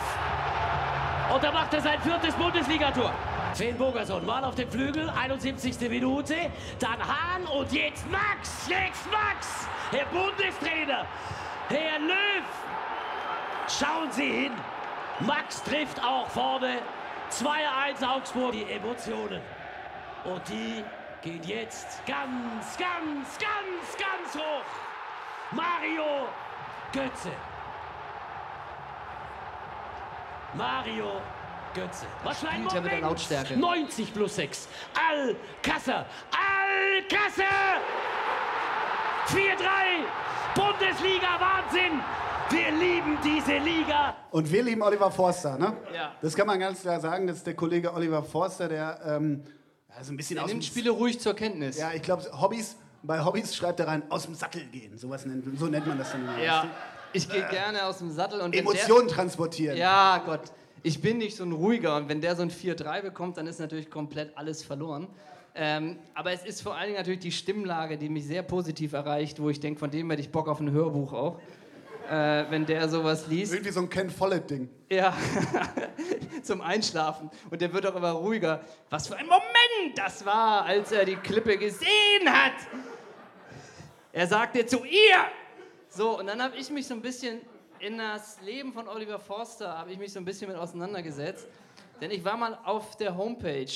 Und da macht er sein viertes Bundesligator. Finn Bogerson mal auf dem Flügel, 71. Minute. Dann Hahn und jetzt Max, jetzt Max, Herr Bundestrainer, Herr Löw. Schauen Sie hin, Max trifft auch vorne. 2-1 Augsburg, die Emotionen. Und die gehen jetzt ganz, ganz, ganz, ganz hoch. Mario Götze. Mario Götze. Was für ein Spielt er mit der. Lautstärke. 90 plus 6. Alcácer. Alcácer. 4-3. Bundesliga Wahnsinn. Wir lieben diese Liga. Und wir lieben Oliver Forster, ne? Ja. Das kann man ganz klar sagen. Das ist der Kollege Oliver Forster, der ähm, ja, so ein bisschen Er aus nimmt Spiele ruhig zur Kenntnis. Ja, ich glaube, Hobbys, bei Hobbys schreibt er rein, aus dem Sattel gehen. Sowas nennt, so nennt man das dann. immer, Ja. Ich gehe gerne aus dem Sattel und wenn der, Emotionen transportieren. Ja, Gott. Ich bin nicht so ein ruhiger und wenn der so ein 4-3 bekommt, dann ist natürlich komplett alles verloren. Ähm, aber es ist vor allen Dingen natürlich die Stimmlage, die mich sehr positiv erreicht, wo ich denke, von dem hätte ich Bock auf ein Hörbuch auch. Äh, wenn der sowas liest. Irgendwie so ein Ken Follett-Ding. Ja, zum Einschlafen. Und der wird auch immer ruhiger. Was für ein Moment das war, als er die Klippe gesehen hat. Er sagte zu ihr. So, und dann habe ich mich so ein bisschen in das Leben von Oliver Forster, habe ich mich so ein bisschen mit auseinandergesetzt. Denn ich war mal auf der Homepage,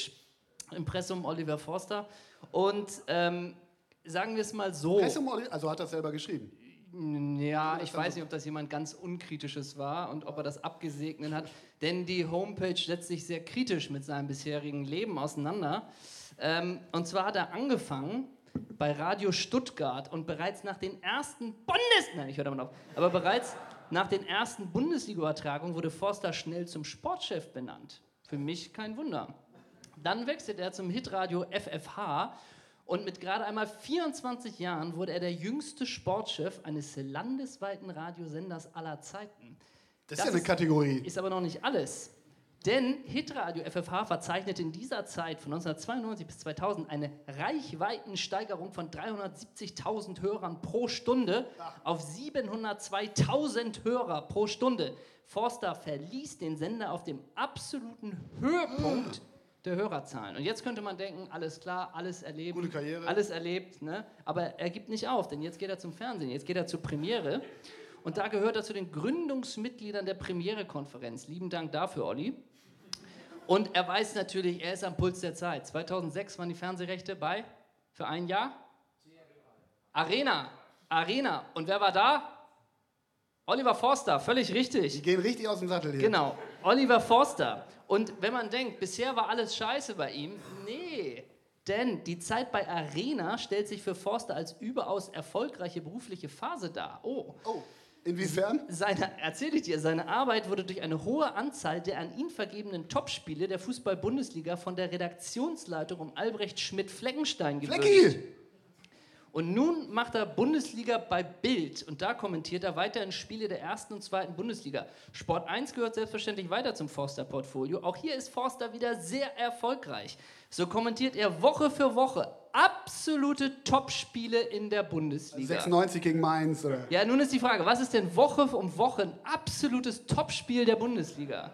Impressum Oliver Forster, und ähm, sagen wir es mal so. Pressum Oli- Also hat er selber geschrieben. Ja, ich weiß nicht, ob das jemand ganz Unkritisches war und ob er das abgesegnet hat, denn die Homepage setzt sich sehr kritisch mit seinem bisherigen Leben auseinander. Ähm, und zwar hat er angefangen bei Radio Stuttgart und bereits nach den ersten Bundes... Nein, ich höre damit auf. Aber bereits nach den ersten Bundesliga-Übertragungen wurde Forster schnell zum Sportchef benannt. Für mich kein Wunder. Dann wechselt er zum Hitradio FFH Und mit gerade einmal 24 Jahren wurde er der jüngste Sportchef eines landesweiten Radiosenders aller Zeiten. Das ist ja eine Kategorie. Ist aber noch nicht alles. Denn Hitradio FFH verzeichnete in dieser Zeit von 1992 bis 2000 eine Reichweitensteigerung von 370.000 Hörern pro Stunde auf 702.000 Hörer pro Stunde. Forster verließ den Sender auf dem absoluten Höhepunkt der Hörerzahlen. Und jetzt könnte man denken, alles klar, alles erleben, Gute Karriere. alles erlebt, ne? aber er gibt nicht auf, denn jetzt geht er zum Fernsehen, jetzt geht er zur Premiere. Und da gehört er zu den Gründungsmitgliedern der Premiere-Konferenz. Lieben Dank dafür, Olli. Und er weiß natürlich, er ist am Puls der Zeit. 2006 waren die Fernsehrechte bei, für ein Jahr? Arena. Arena. Und wer war da? Oliver Forster, völlig richtig. Die gehen richtig aus dem Sattel hier. Genau, Oliver Forster. Und wenn man denkt, bisher war alles scheiße bei ihm, nee. Denn die Zeit bei Arena stellt sich für Forster als überaus erfolgreiche berufliche Phase dar. Oh. Oh, inwiefern? Seine, erzähl ich dir, seine Arbeit wurde durch eine hohe Anzahl der an ihn vergebenen Topspiele der Fußball-Bundesliga von der Redaktionsleitung um Albrecht Schmidt-Fleckenstein gewürdigt. Flecki! Und nun macht er Bundesliga bei Bild und da kommentiert er weiterhin Spiele der ersten und zweiten Bundesliga. Sport 1 gehört selbstverständlich weiter zum Forster-Portfolio. Auch hier ist Forster wieder sehr erfolgreich. So kommentiert er Woche für Woche absolute Topspiele in der Bundesliga. 96 gegen Mainz, oder? Ja, nun ist die Frage, was ist denn Woche um Woche ein absolutes Topspiel der Bundesliga?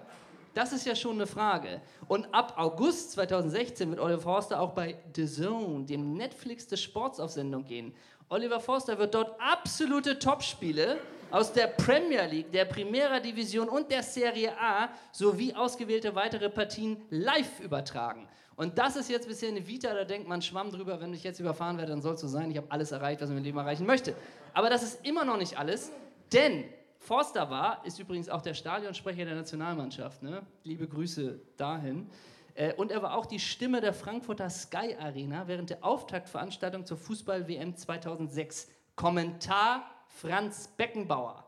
Das ist ja schon eine Frage. Und ab August 2016 wird Oliver Forster auch bei The Zone, dem Netflix des Sports, auf Sendung gehen. Oliver Forster wird dort absolute Topspiele aus der Premier League, der Primera Division und der Serie A sowie ausgewählte weitere Partien live übertragen. Und das ist jetzt bisher eine Vita, da denkt man schwamm drüber, wenn ich jetzt überfahren werde, dann soll es so sein. Ich habe alles erreicht, was ich im Leben erreichen möchte. Aber das ist immer noch nicht alles, denn Forster war, ist übrigens auch der Stadionsprecher der Nationalmannschaft. Ne? Liebe Grüße dahin. Äh, Und er war auch die Stimme der Frankfurter Sky Arena während der Auftaktveranstaltung zur Fußball-WM 2006. Kommentar Franz Beckenbauer.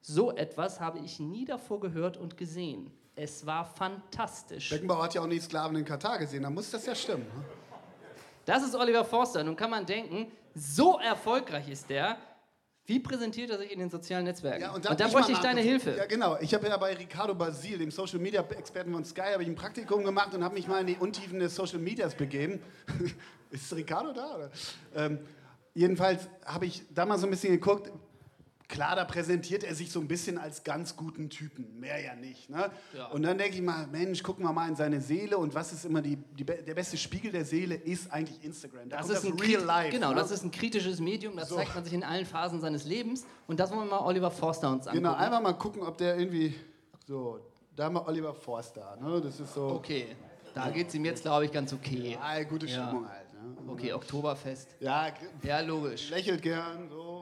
So etwas habe ich nie davor gehört und gesehen. Es war fantastisch. Beckenbauer hat ja auch nie Sklaven in Katar gesehen, da muss das ja stimmen. ne? Das ist Oliver Forster. Nun kann man denken, so erfolgreich ist der. Wie präsentiert er sich in den sozialen Netzwerken? Ja, und da ich bräuchte mal ich deine. Hilfe. Ja, genau. Ich habe ja bei Ricardo Basil, dem Social Media Experten von Sky, habe ich ein Praktikum gemacht und habe mich mal in die Untiefen des Social Medias begeben. Ist Ricardo da? Ähm, jedenfalls habe ich da mal so ein bisschen geguckt. Klar, da präsentiert er sich so ein bisschen als ganz guten Typen, mehr ja nicht. Ne? Ja. Und dann denke ich mal, Mensch, gucken wir mal in seine Seele und was ist immer die, die, der beste Spiegel der Seele ist eigentlich Instagram. Da Das ist, ein Real Life. genau, ne? das ist ein kritisches Medium, das So. zeigt man sich in allen Phasen seines Lebens. Und das wollen wir mal Oliver Forster uns angucken. Genau, einfach mal gucken, ob der irgendwie so. Da haben wir Oliver Forster, ne? Das ist so. Okay, da geht es ihm jetzt, glaube ich, ganz okay. Ah, gute Ja. Stimmung halt. Ne? Okay, Oktoberfest. Ja, Ja, logisch. lächelt gern, so.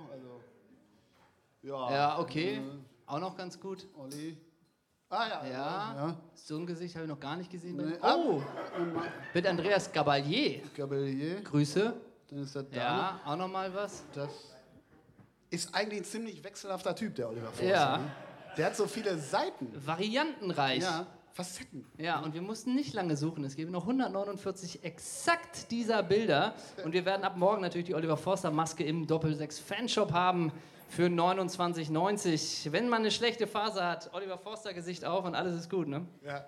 Ja. Ja, okay. Auch noch ganz gut. Olli. Ah ja. Ja, ja. so ein Gesicht habe ich noch gar nicht gesehen. Nee, Oh, ah, mit Andreas Gabalier. Gabelier. Grüße. Dann ist das da. Ja, auch noch mal was. Das ist eigentlich ein ziemlich wechselhafter Typ, der Oliver Forster. Ja. Ne? Der hat so viele Seiten. Variantenreich. Ja, Facetten. Ja, und wir mussten nicht lange suchen. Es gibt noch 149 exakt dieser Bilder. Und wir werden ab morgen natürlich die Oliver Forster Maske im Doppel-6 Fanshop haben für 29,90. Wenn man eine schlechte Phase hat, Oliver Forster Gesicht auf und alles ist gut, ne? Ja.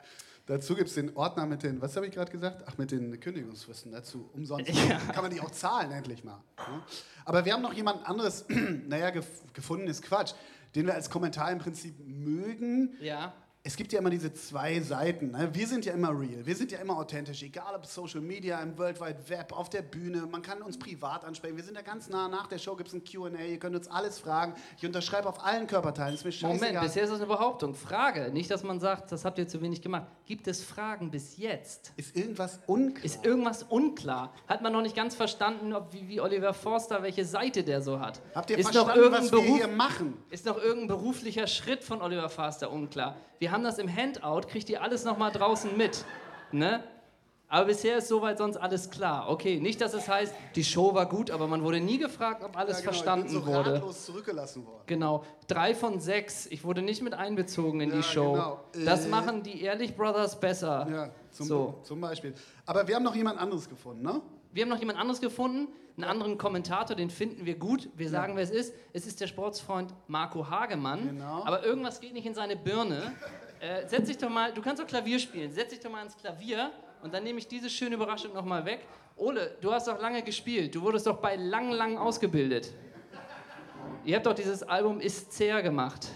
Dazu gibt es den Ordner mit den, was habe ich gerade gesagt? Ach, mit den Kündigungsfristen dazu. Umsonst. Ja. Kann man die auch zahlen, endlich mal. ne? Aber wir haben noch jemand anderes, naja, gef gefunden ist Quatsch, den wir als Kommentar im Prinzip mögen. Ja. Es gibt ja immer diese zwei Seiten. Ne? Wir sind ja immer real, wir sind ja immer authentisch, egal ob Social Media, im World Wide Web, auf der Bühne. Man kann uns privat ansprechen. Wir sind ja ganz nah. Nach der Show gibt es ein QA. Ihr könnt uns alles fragen. Ich unterschreibe auf allen Körperteilen. Ist mir scheißegal. Moment, bisher ist das eine Behauptung. Frage. Nicht, dass man sagt, das habt ihr zu wenig gemacht. Gibt es Fragen bis jetzt? Ist irgendwas unklar? Ist irgendwas unklar? Hat man noch nicht ganz verstanden, ob, wie, wie Oliver Forster, welche Seite der so hat? Habt ihr ist verstanden, was wir Beruf, hier machen? Ist noch irgendein beruflicher Schritt von Oliver Forster unklar? Wir haben das im Handout, kriegt ihr alles noch mal draußen mit. Ne? Aber bisher ist soweit sonst alles klar. Okay, nicht, dass es heißt, die Show war gut, aber man wurde nie gefragt, ob alles Ja, genau, verstanden ich bin so wurde. ratlos zurückgelassen worden. Genau, drei von sechs. Ich wurde nicht mit einbezogen in Ja, die Show. genau. Das Äh, machen die Ehrlich Brothers besser. Ja, zum, so. zum Beispiel. Aber wir haben noch jemand anderes gefunden, ne? wir haben noch jemand anderes gefunden, einen anderen Kommentator, den finden wir gut. Wir sagen, wer es ist. Es ist der Sportsfreund Marco Hagemann. Genau. Aber irgendwas geht nicht in seine Birne. Äh, setz dich doch mal, du kannst doch Klavier spielen. Setz dich doch mal ins Klavier und dann nehme ich diese schöne Überraschung nochmal weg. Ole, du hast doch lange gespielt. Du wurdest doch bei Lang Lang ausgebildet. Ihr habt doch dieses Album Ist Zäher gemacht.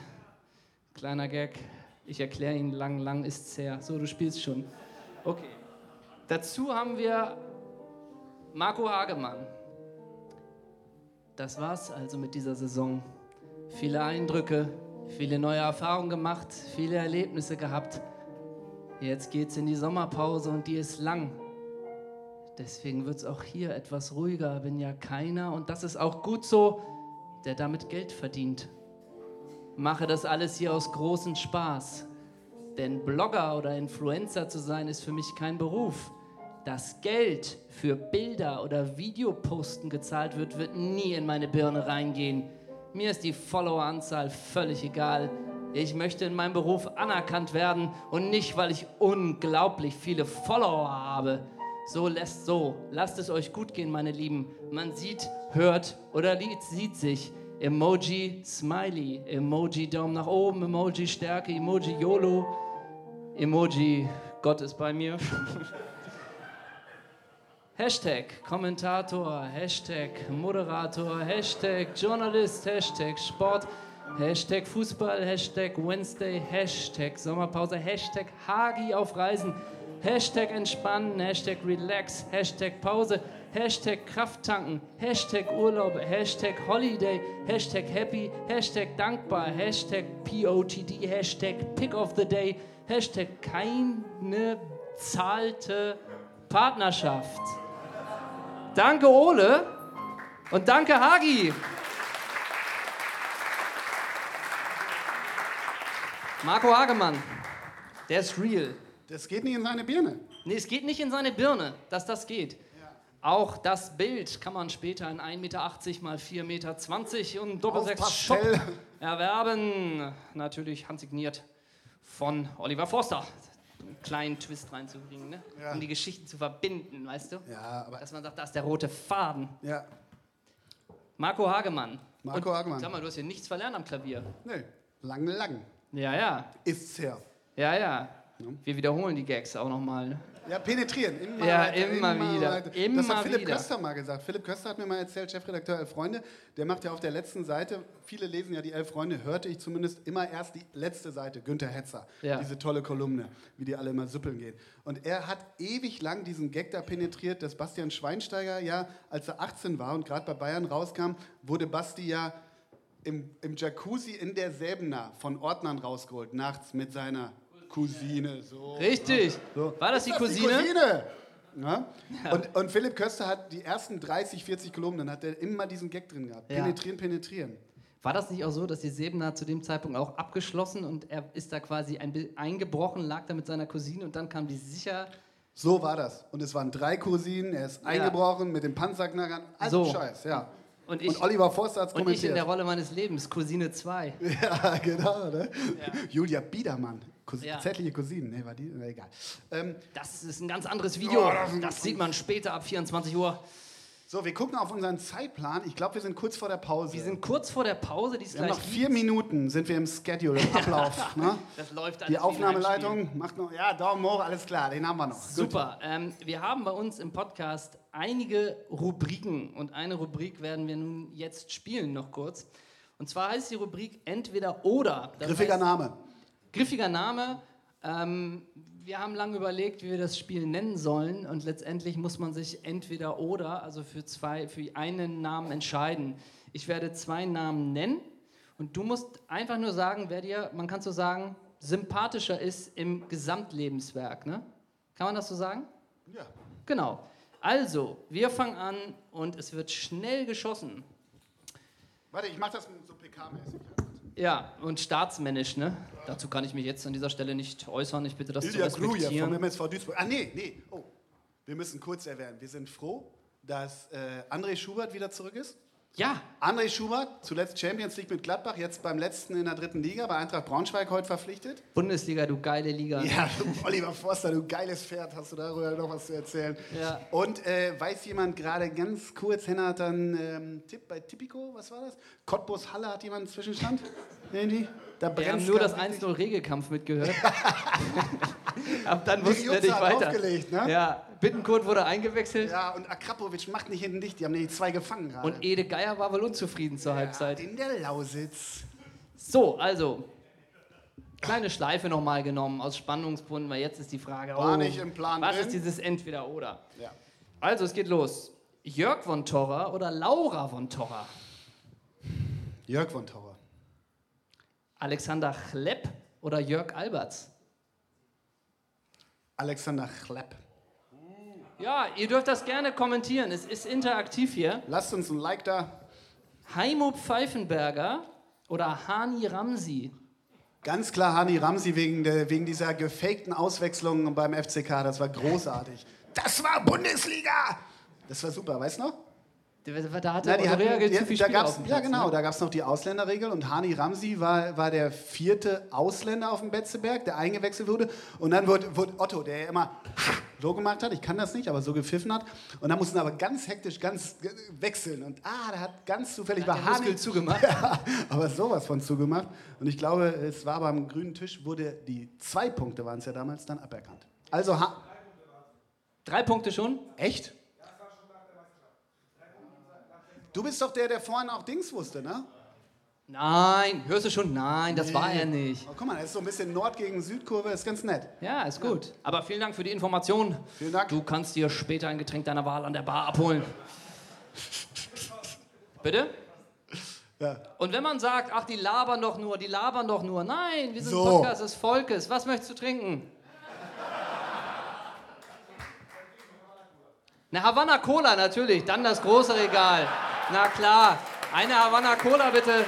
Kleiner Gag. Ich erkläre Ihnen, Lang Lang ist Zäher. So, du spielst schon. Okay. Dazu haben wir Marco Hagemann. Das war's also mit dieser Saison. Viele Eindrücke, viele neue Erfahrungen gemacht, viele Erlebnisse gehabt. Jetzt geht's in die Sommerpause und die ist lang. Deswegen wird's auch hier etwas ruhiger, wenn ja keiner, und das ist auch gut so, der damit Geld verdient. Mache das alles hier aus großem Spaß. Denn Blogger oder Influencer zu sein ist für mich kein Beruf. Dass Geld für Bilder oder Videoposten gezahlt wird, wird nie in meine Birne reingehen. Mir ist die Followeranzahl völlig egal. Ich möchte in meinem Beruf anerkannt werden und nicht, weil ich unglaublich viele Follower habe. So lässt so. Lasst es euch gut gehen, meine Lieben. Man sieht, hört oder sieht sich. Emoji Smiley, Emoji Daumen nach oben, Emoji Stärke, Emoji YOLO, Emoji Gott ist bei mir. Hashtag Kommentator, Hashtag Moderator, Hashtag Journalist, Hashtag Sport, Hashtag Fußball, Hashtag Wednesday, Hashtag Sommerpause, Hashtag Hagi auf Reisen, Hashtag Entspannen, Hashtag Relax, Hashtag Pause, Hashtag Kraft tanken, Hashtag Urlaub, Hashtag Holiday, Hashtag Happy, Hashtag Dankbar, Hashtag POTD, Hashtag Pick of the Day, Hashtag keine zahlte Partnerschaft. Danke Ole und danke Hagi. Marco Hagemann, der ist real. Das geht nicht in seine Birne. Nee, es geht nicht in seine Birne, dass das geht. Auch das Bild kann man später in 1,80 Meter mal 4,20 Meter und Doppelsechs erwerben. Natürlich handsigniert von Oliver Forster. Einen kleinen Twist reinzubringen, ne? Ja. um die Geschichten zu verbinden, weißt du? Ja, aber Dass man sagt, da ist der rote Faden. ja, Marco Hagemann. Marco und, Hagemann. Sag mal, du hast hier nichts verlernt am Klavier. nee, lang, lang Ja, ja. ist's her. Ja, ja. Wir wiederholen die Gags auch nochmal. Ne? Ja, penetrieren. Immer Ja, weiter, immer wieder, weiter. das immer hat Philipp wieder. Köster mal gesagt. Philipp Köster hat mir mal erzählt, Chefredakteur Elf Freunde, der macht ja auf der letzten Seite, viele lesen ja die Elf Freunde, hörte ich zumindest immer erst die letzte Seite, Günther Hetzer. Ja. Diese tolle Kolumne, wie die alle immer süppeln gehen. Und er hat ewig lang diesen Gag da penetriert, dass Bastian Schweinsteiger ja, als er 18 war und gerade bei Bayern rauskam, wurde Basti ja im, im Jacuzzi in der Säbener von Ordnern rausgeholt, nachts mit seiner Cousine. So. Richtig. So. War das die Ist Cousine? Cousine? Ja? Und, und Philipp Köster hat die ersten 30, 40 Kolumnen, hat er immer diesen Gag drin gehabt. Ja. Penetrieren, penetrieren. War das nicht auch so, dass die Sebener zu dem Zeitpunkt auch abgeschlossen und er ist da quasi ein, eingebrochen, lag da mit seiner Cousine und dann kam die sicher. So war das. Und es waren drei Cousinen, er ist eingebrochen mit den Panzerknackern. Also So. Scheiß, ja. Und ich, Und Oliver Forster hat es und ich in kommentiert. der Rolle meines Lebens, Cousine 2. ja, genau. Ne? Julia Biedermann. Cousin, Ja. Zärtliche Cousine, ne, war die? Na, egal. Ähm, Das ist ein ganz anderes Video. Oh, das sieht man später ab 24 Uhr. so, wir gucken auf unseren Zeitplan. Ich glaube, wir sind kurz vor der Pause. Wir sind kurz vor der Pause, die ist wir haben gleich noch vier Minuten, sind wir im Schedule, im Ablauf. ne? Das läuft alles Die Aufnahmeleitung macht noch, ja, Daumen hoch, alles klar, den haben wir noch. Super. Ähm, wir haben bei uns im Podcast einige Rubriken und eine Rubrik werden wir nun jetzt spielen, noch kurz. Und zwar heißt die Rubrik Entweder oder. Das Griffiger heißt, Name. Griffiger Name. Ähm, wir haben lange überlegt, wie wir das Spiel nennen sollen und letztendlich muss man sich entweder oder, also für zwei, für einen Namen entscheiden. Ich werde zwei Namen nennen und du musst einfach nur sagen, wer dir, man kann so sagen, sympathischer ist im Gesamtlebenswerk. Ne? Kann man das so sagen? Ja. Genau. Also, wir fangen an und es wird schnell geschossen. Warte, ich mach das so PK-mäßig. Ja, und staatsmännisch, ne? Dazu kann ich mich jetzt an dieser Stelle nicht äußern. Ich bitte das Ilya zu Grujew vom respektieren. MSV Duisburg. Ah, nee, nee. Oh. Wir müssen kurz erwähnen, wir sind froh, dass äh, André Schubert wieder zurück ist. Ja, André Schubert, zuletzt Champions League mit Gladbach, jetzt beim letzten in der dritten Liga, bei Eintracht Braunschweig heute verpflichtet. Bundesliga, du geile Liga. Ja, du Oliver Forster, du geiles Pferd, hast du darüber noch was zu erzählen? Ja. Und äh, weiß jemand gerade ganz kurz, Henna hat dann ähm, Tipp bei Tipico, was war das? Cottbus Halle hat jemand einen Zwischenstand? Irgendwie? Da Wir haben nur das richtig. 1-0 Regelkampf mitgehört. Ab dann wussten wir nicht weiter. aufgelegt, ne? Ja, Bittenkurt wurde eingewechselt Ja, und Akrapovic macht nicht hinten dicht, die haben die zwei gefangen gerade. und Ede Geier war wohl unzufrieden zur ja, Halbzeit. in der Lausitz. So, also, kleine Schleife nochmal genommen aus Spannungsgründen, weil jetzt ist die Frage, War oh, nicht im Plan was drin. ist dieses Entweder-Oder? Ja. Also, es geht los. Jörg von Torra oder Laura von Torra? Jörg von Tauer. Alexander Chlepp oder Jörg Alberts? Alexander Chlepp. Ja, ihr dürft das gerne kommentieren. Es ist interaktiv hier. Lasst uns ein Like da. Heimo Pfeifenberger oder Hani Ramsi? Ganz klar Hani Ramsi wegen, der, wegen dieser gefakten Auswechslung beim FCK. Das war großartig. Das war Bundesliga! Das war super, weißt du noch? Da hatte Na, die hatten, Odorea die, zu viel da gab's, ja, genau, ne? da gab es noch die Ausländerregel und Hani Ramsi war, war der vierte Ausländer auf dem Betzeberg, der eingewechselt wurde. Und dann wurde, wurde Otto, der ja immer so gemacht hat, ich kann das nicht, aber so gepfiffen hat. Und dann mussten aber ganz hektisch ganz wechseln. Und ah, der hat ganz zufällig bei hat Hani zugemacht. Ja, aber sowas von zugemacht. Und ich glaube, es war beim grünen Tisch, wurde die zwei Punkte waren es ja damals dann aberkannt. Also, ha Drei Punkte schon? echt? Du bist doch der, der vorhin auch Dings wusste, ne? Nein, hörst du schon? Nein, das war er nicht. Oh, guck mal, das ist so ein bisschen Nord gegen Südkurve, ist ganz nett. Ja, ist gut. Aber vielen Dank für die Information. Vielen Dank. Du kannst dir später ein Getränk deiner Wahl an der Bar abholen. Bitte? Ja. Und wenn man sagt, ach, die labern doch nur, die labern doch nur. Nein, wir sind So. Podcast des Volkes. Was möchtest du trinken? Eine Havanna Cola natürlich, dann das große Regal. Na klar, eine Havanna Cola bitte.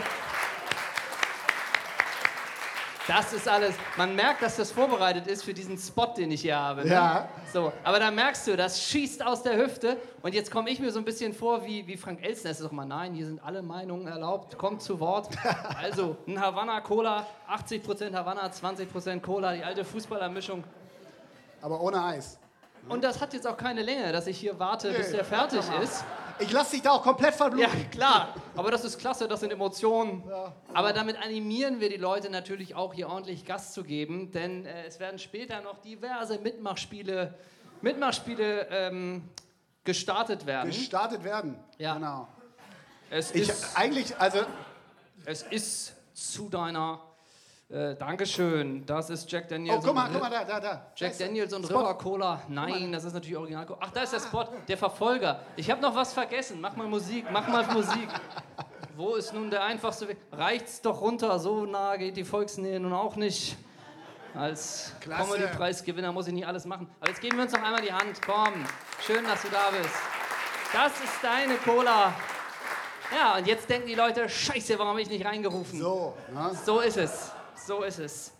Das ist alles. Man merkt, dass das vorbereitet ist für diesen Spot, den ich hier habe. Ne? Ja. So, aber da merkst du, das schießt aus der Hüfte. Und jetzt komme ich mir so ein bisschen vor wie, wie Frank Elstner. Es ist doch mal, nein, hier sind alle Meinungen erlaubt. Kommt zu Wort. Also, ein Havanna Cola, 80% Havanna, 20% Cola, die alte Fußballermischung. Aber ohne Eis. Und das hat jetzt auch keine Länge, dass ich hier warte, bis der fertig ist. Ich lasse dich da auch komplett Ja, verbluten. klar. Aber das ist klasse, das sind Emotionen. Aber damit animieren wir die Leute natürlich auch, hier ordentlich Gas zu geben, denn äh, es werden später noch diverse Mitmachspiele, Mitmachspiele ähm, gestartet werden. Gestartet werden. Ja. Genau. Es Ich, ist, eigentlich, also, es ist zu deiner. Äh, Dankeschön. Das ist Jack Daniels. oh, guck mal, guck mal, da, da, da. Jack Da Daniels und Spot. River Cola. Nein, das ist natürlich Original. Ach, da ist der Spot, der Verfolger. Ich habe noch was vergessen. Mach mal Musik, mach mal Musik. Wo ist nun der einfachste Weg? Reicht's doch runter, so nah geht die Volksnähe nun auch nicht. Als. Comedy-Preisgewinner muss ich nicht alles machen. Aber jetzt geben wir uns noch einmal die Hand. Komm, schön, dass du da bist. Das ist deine Cola. Ja, und jetzt denken die Leute, scheiße, warum habe ich nicht reingerufen? So, ne? so ist es. So ist es.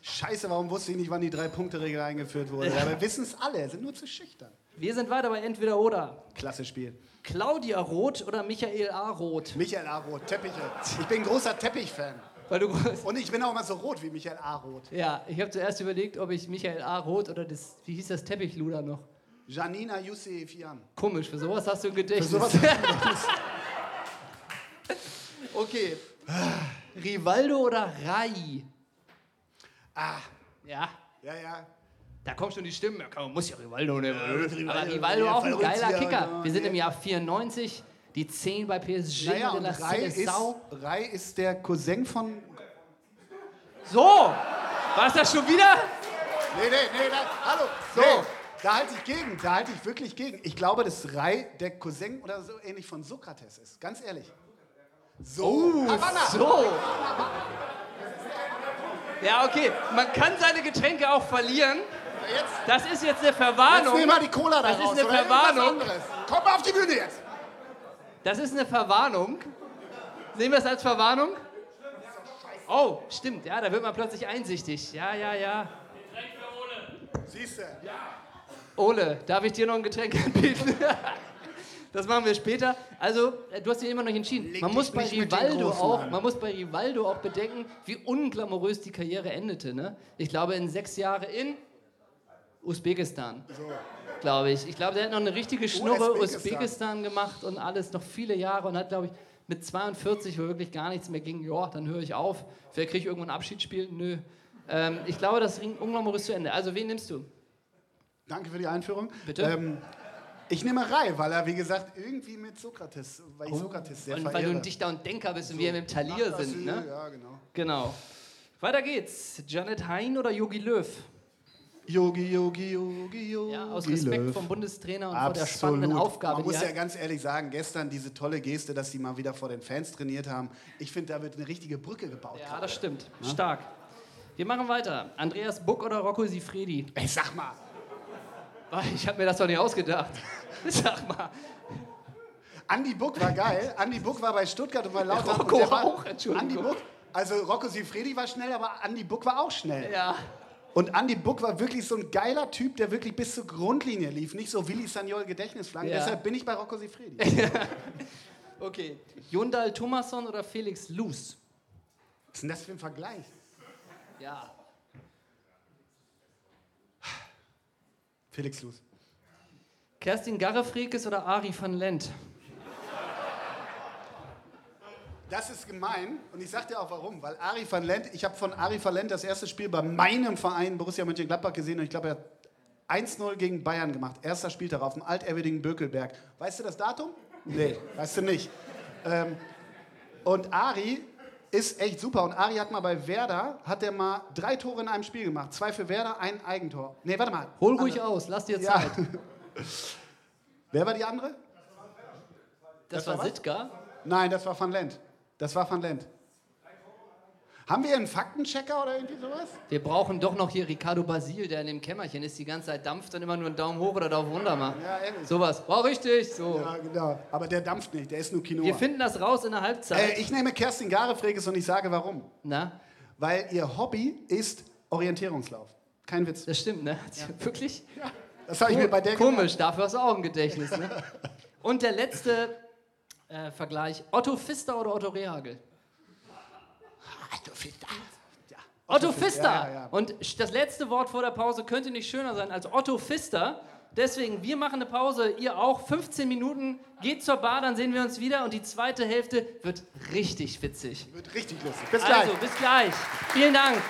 Scheiße, warum wusste ich nicht, wann die Drei-Punkte-Regel eingeführt wurde? Ja, wir wissen es alle, sind nur zu schüchtern. Wir sind weiter bei Entweder oder. Klasse Spiel. Claudia Roth oder Michael A. Roth? Michael A. Roth, Teppiche. Ich bin ein großer Teppich-Fan. Weil du, Und ich bin auch immer so rot wie Michael A. Roth. ja, ich habe zuerst überlegt, ob ich Michael A. Roth oder das, wie hieß das Teppichluder noch? Janina Yusefian. Komisch, für sowas hast du ein Gedächtnis. Für sowas- okay. Rivaldo oder Rai? Ah, Ja, ja, ja. da kommt schon die Stimme. Ja, komm, muss ja Rivaldo nehmen. Rivaldo, Aber Rivaldo ja, auch ein geiler Kicker. ja, Wir sind ja. im Jahr 94. Die 10 bei PSG Naja, de und Rai ist. Rai ist der Cousin von. So, war es das schon wieder? Nee, nee, nee, da, hallo. So. Nee, da halte ich gegen, da halte ich wirklich gegen. Ich glaube, dass Rai der Cousin oder so ähnlich von Sokrates ist. Ganz ehrlich. So. Havanna. So. Ja, okay. Man kann seine Getränke auch verlieren. Jetzt, Das ist jetzt eine jetzt Verwarnung. nehmen wir die Cola da Das ist raus. eine oder irgendwas Verwarnung. Komm mal auf die Bühne jetzt. Das ist eine Verwarnung. Sehen wir es als Verwarnung? Oh, stimmt. Ja, da wird man plötzlich einsichtig. Ja, ja, ja. Siehst du? Ole, darf ich dir noch ein Getränk anbieten? Das machen wir später. Also, äh, du hast dich immer noch nicht entschieden. Man muss, bei Rivaldo auch, an. man muss bei Rivaldo auch bedenken, wie unglamourös die Karriere endete. Ne? Ich glaube, in sechs Jahren in Usbekistan. Glaube ich. Ich glaube, der hat noch eine richtige Schnurre Usbekistan. Usbekistan gemacht und alles noch viele Jahre und hat, glaube ich, mit 42, wo wirklich gar nichts mehr ging, ja, dann höre ich auf. Vielleicht kriege ich irgendwo ein Abschiedsspiel? Nö. Ähm, ich glaube, das ging unglamourös zu Ende. Also, wen nimmst du? Danke für die Einführung. Bitte? Ähm, ich nehme Rai, weil er, wie gesagt, irgendwie mit Sokrates, weil ich Sokrates sehr Oh. und verehre. weil du ein Dichter und Denker bist und wir mit dem Talier sind, ne? Ja, genau. Genau. Weiter geht's. Janet Hein oder Yogi Löw? Yogi, Yogi, Yogi, Yogi. Ja, aus Respekt Löw. vom Bundestrainer und Absolut. vor der spannenden Aufgabe. Man muss ja ganz ehrlich sagen, gestern diese tolle Geste, dass sie mal wieder vor den Fans trainiert haben. Ich finde, da wird eine richtige Brücke gebaut. ja, das stimmt. Stark. Wir machen weiter. Andreas Buck oder Rocco Sifredi? Ey, sag mal, Ich habe mir das doch nicht ausgedacht. Sag mal. Andy Buck war geil. Andy Buck war bei Stuttgart und bei Lautern. Rocco und war, auch, Entschuldigung. Andy Buck, also Rocco Sifredi war schnell, aber Andy Buck war auch schnell. Ja. Und Andy Buck war wirklich so ein geiler Typ, der wirklich bis zur Grundlinie lief. Nicht so Willi Sagnol Gedächtnisflanken. Ja. Deshalb bin ich bei Rocco Sifredi. Okay. Jundal Thomasson oder Felix Luz? Was ist denn das für ein Vergleich? Ja. Felix Luz. Kerstin Garrefrekes oder Ari van Lent? Das ist gemein und ich sag dir auch warum. Weil Ari van Lent, ich habe von Ari van Lent das erste Spiel bei meinem Verein Borussia Mönchengladbach gesehen und ich glaube, er hat 1-0 gegen Bayern gemacht. Erster Spieltag auf dem altehrwürdigen Bökelberg. Weißt du das Datum? Nee, weißt du nicht. Ähm, und Ari ist echt super. Und Ari hat mal bei Werder, hat er mal drei Tore in einem Spiel gemacht. Zwei für Werder, ein Eigentor. Nee, warte mal. Hol ruhig Andere- aus, lass dir Ja. Zeit. Wer war die andere? Das, Das war war? Sitka. Nein, das war Van Lent. Das war Van Lent. Haben wir einen Faktenchecker oder irgendwie sowas? Wir brauchen doch noch hier Ricardo Basil, der in dem Kämmerchen ist, die ganze Zeit dampft und immer nur einen Daumen hoch oder Daumen runter macht. Ja, ehrlich. Sowas. War richtig, so. Ja, genau. Aber der dampft nicht, der ist nur Quinoa. Wir finden das raus in der Halbzeit. äh, ich nehme Kerstin Garefreges und ich sage warum. Na, Weil ihr Hobby ist Orientierungslauf. Kein Witz. das stimmt, ne? Wirklich? Das habe ich mir bei der Komisch, dafür hast du auch ein Gedächtnis, ne? Und der letzte äh, Vergleich: Otto Pfister oder Otto Rehagel? Otto Pfister. Ja. Otto Pfister! Ja, ja, ja. Und das letzte Wort vor der Pause könnte nicht schöner sein als Otto Pfister. Deswegen, wir machen eine Pause, ihr auch. 15 Minuten, geht zur Bar, dann sehen wir uns wieder. Und die zweite Hälfte wird richtig witzig. Wird richtig lustig. Bis gleich. Also, bis gleich. Vielen Dank.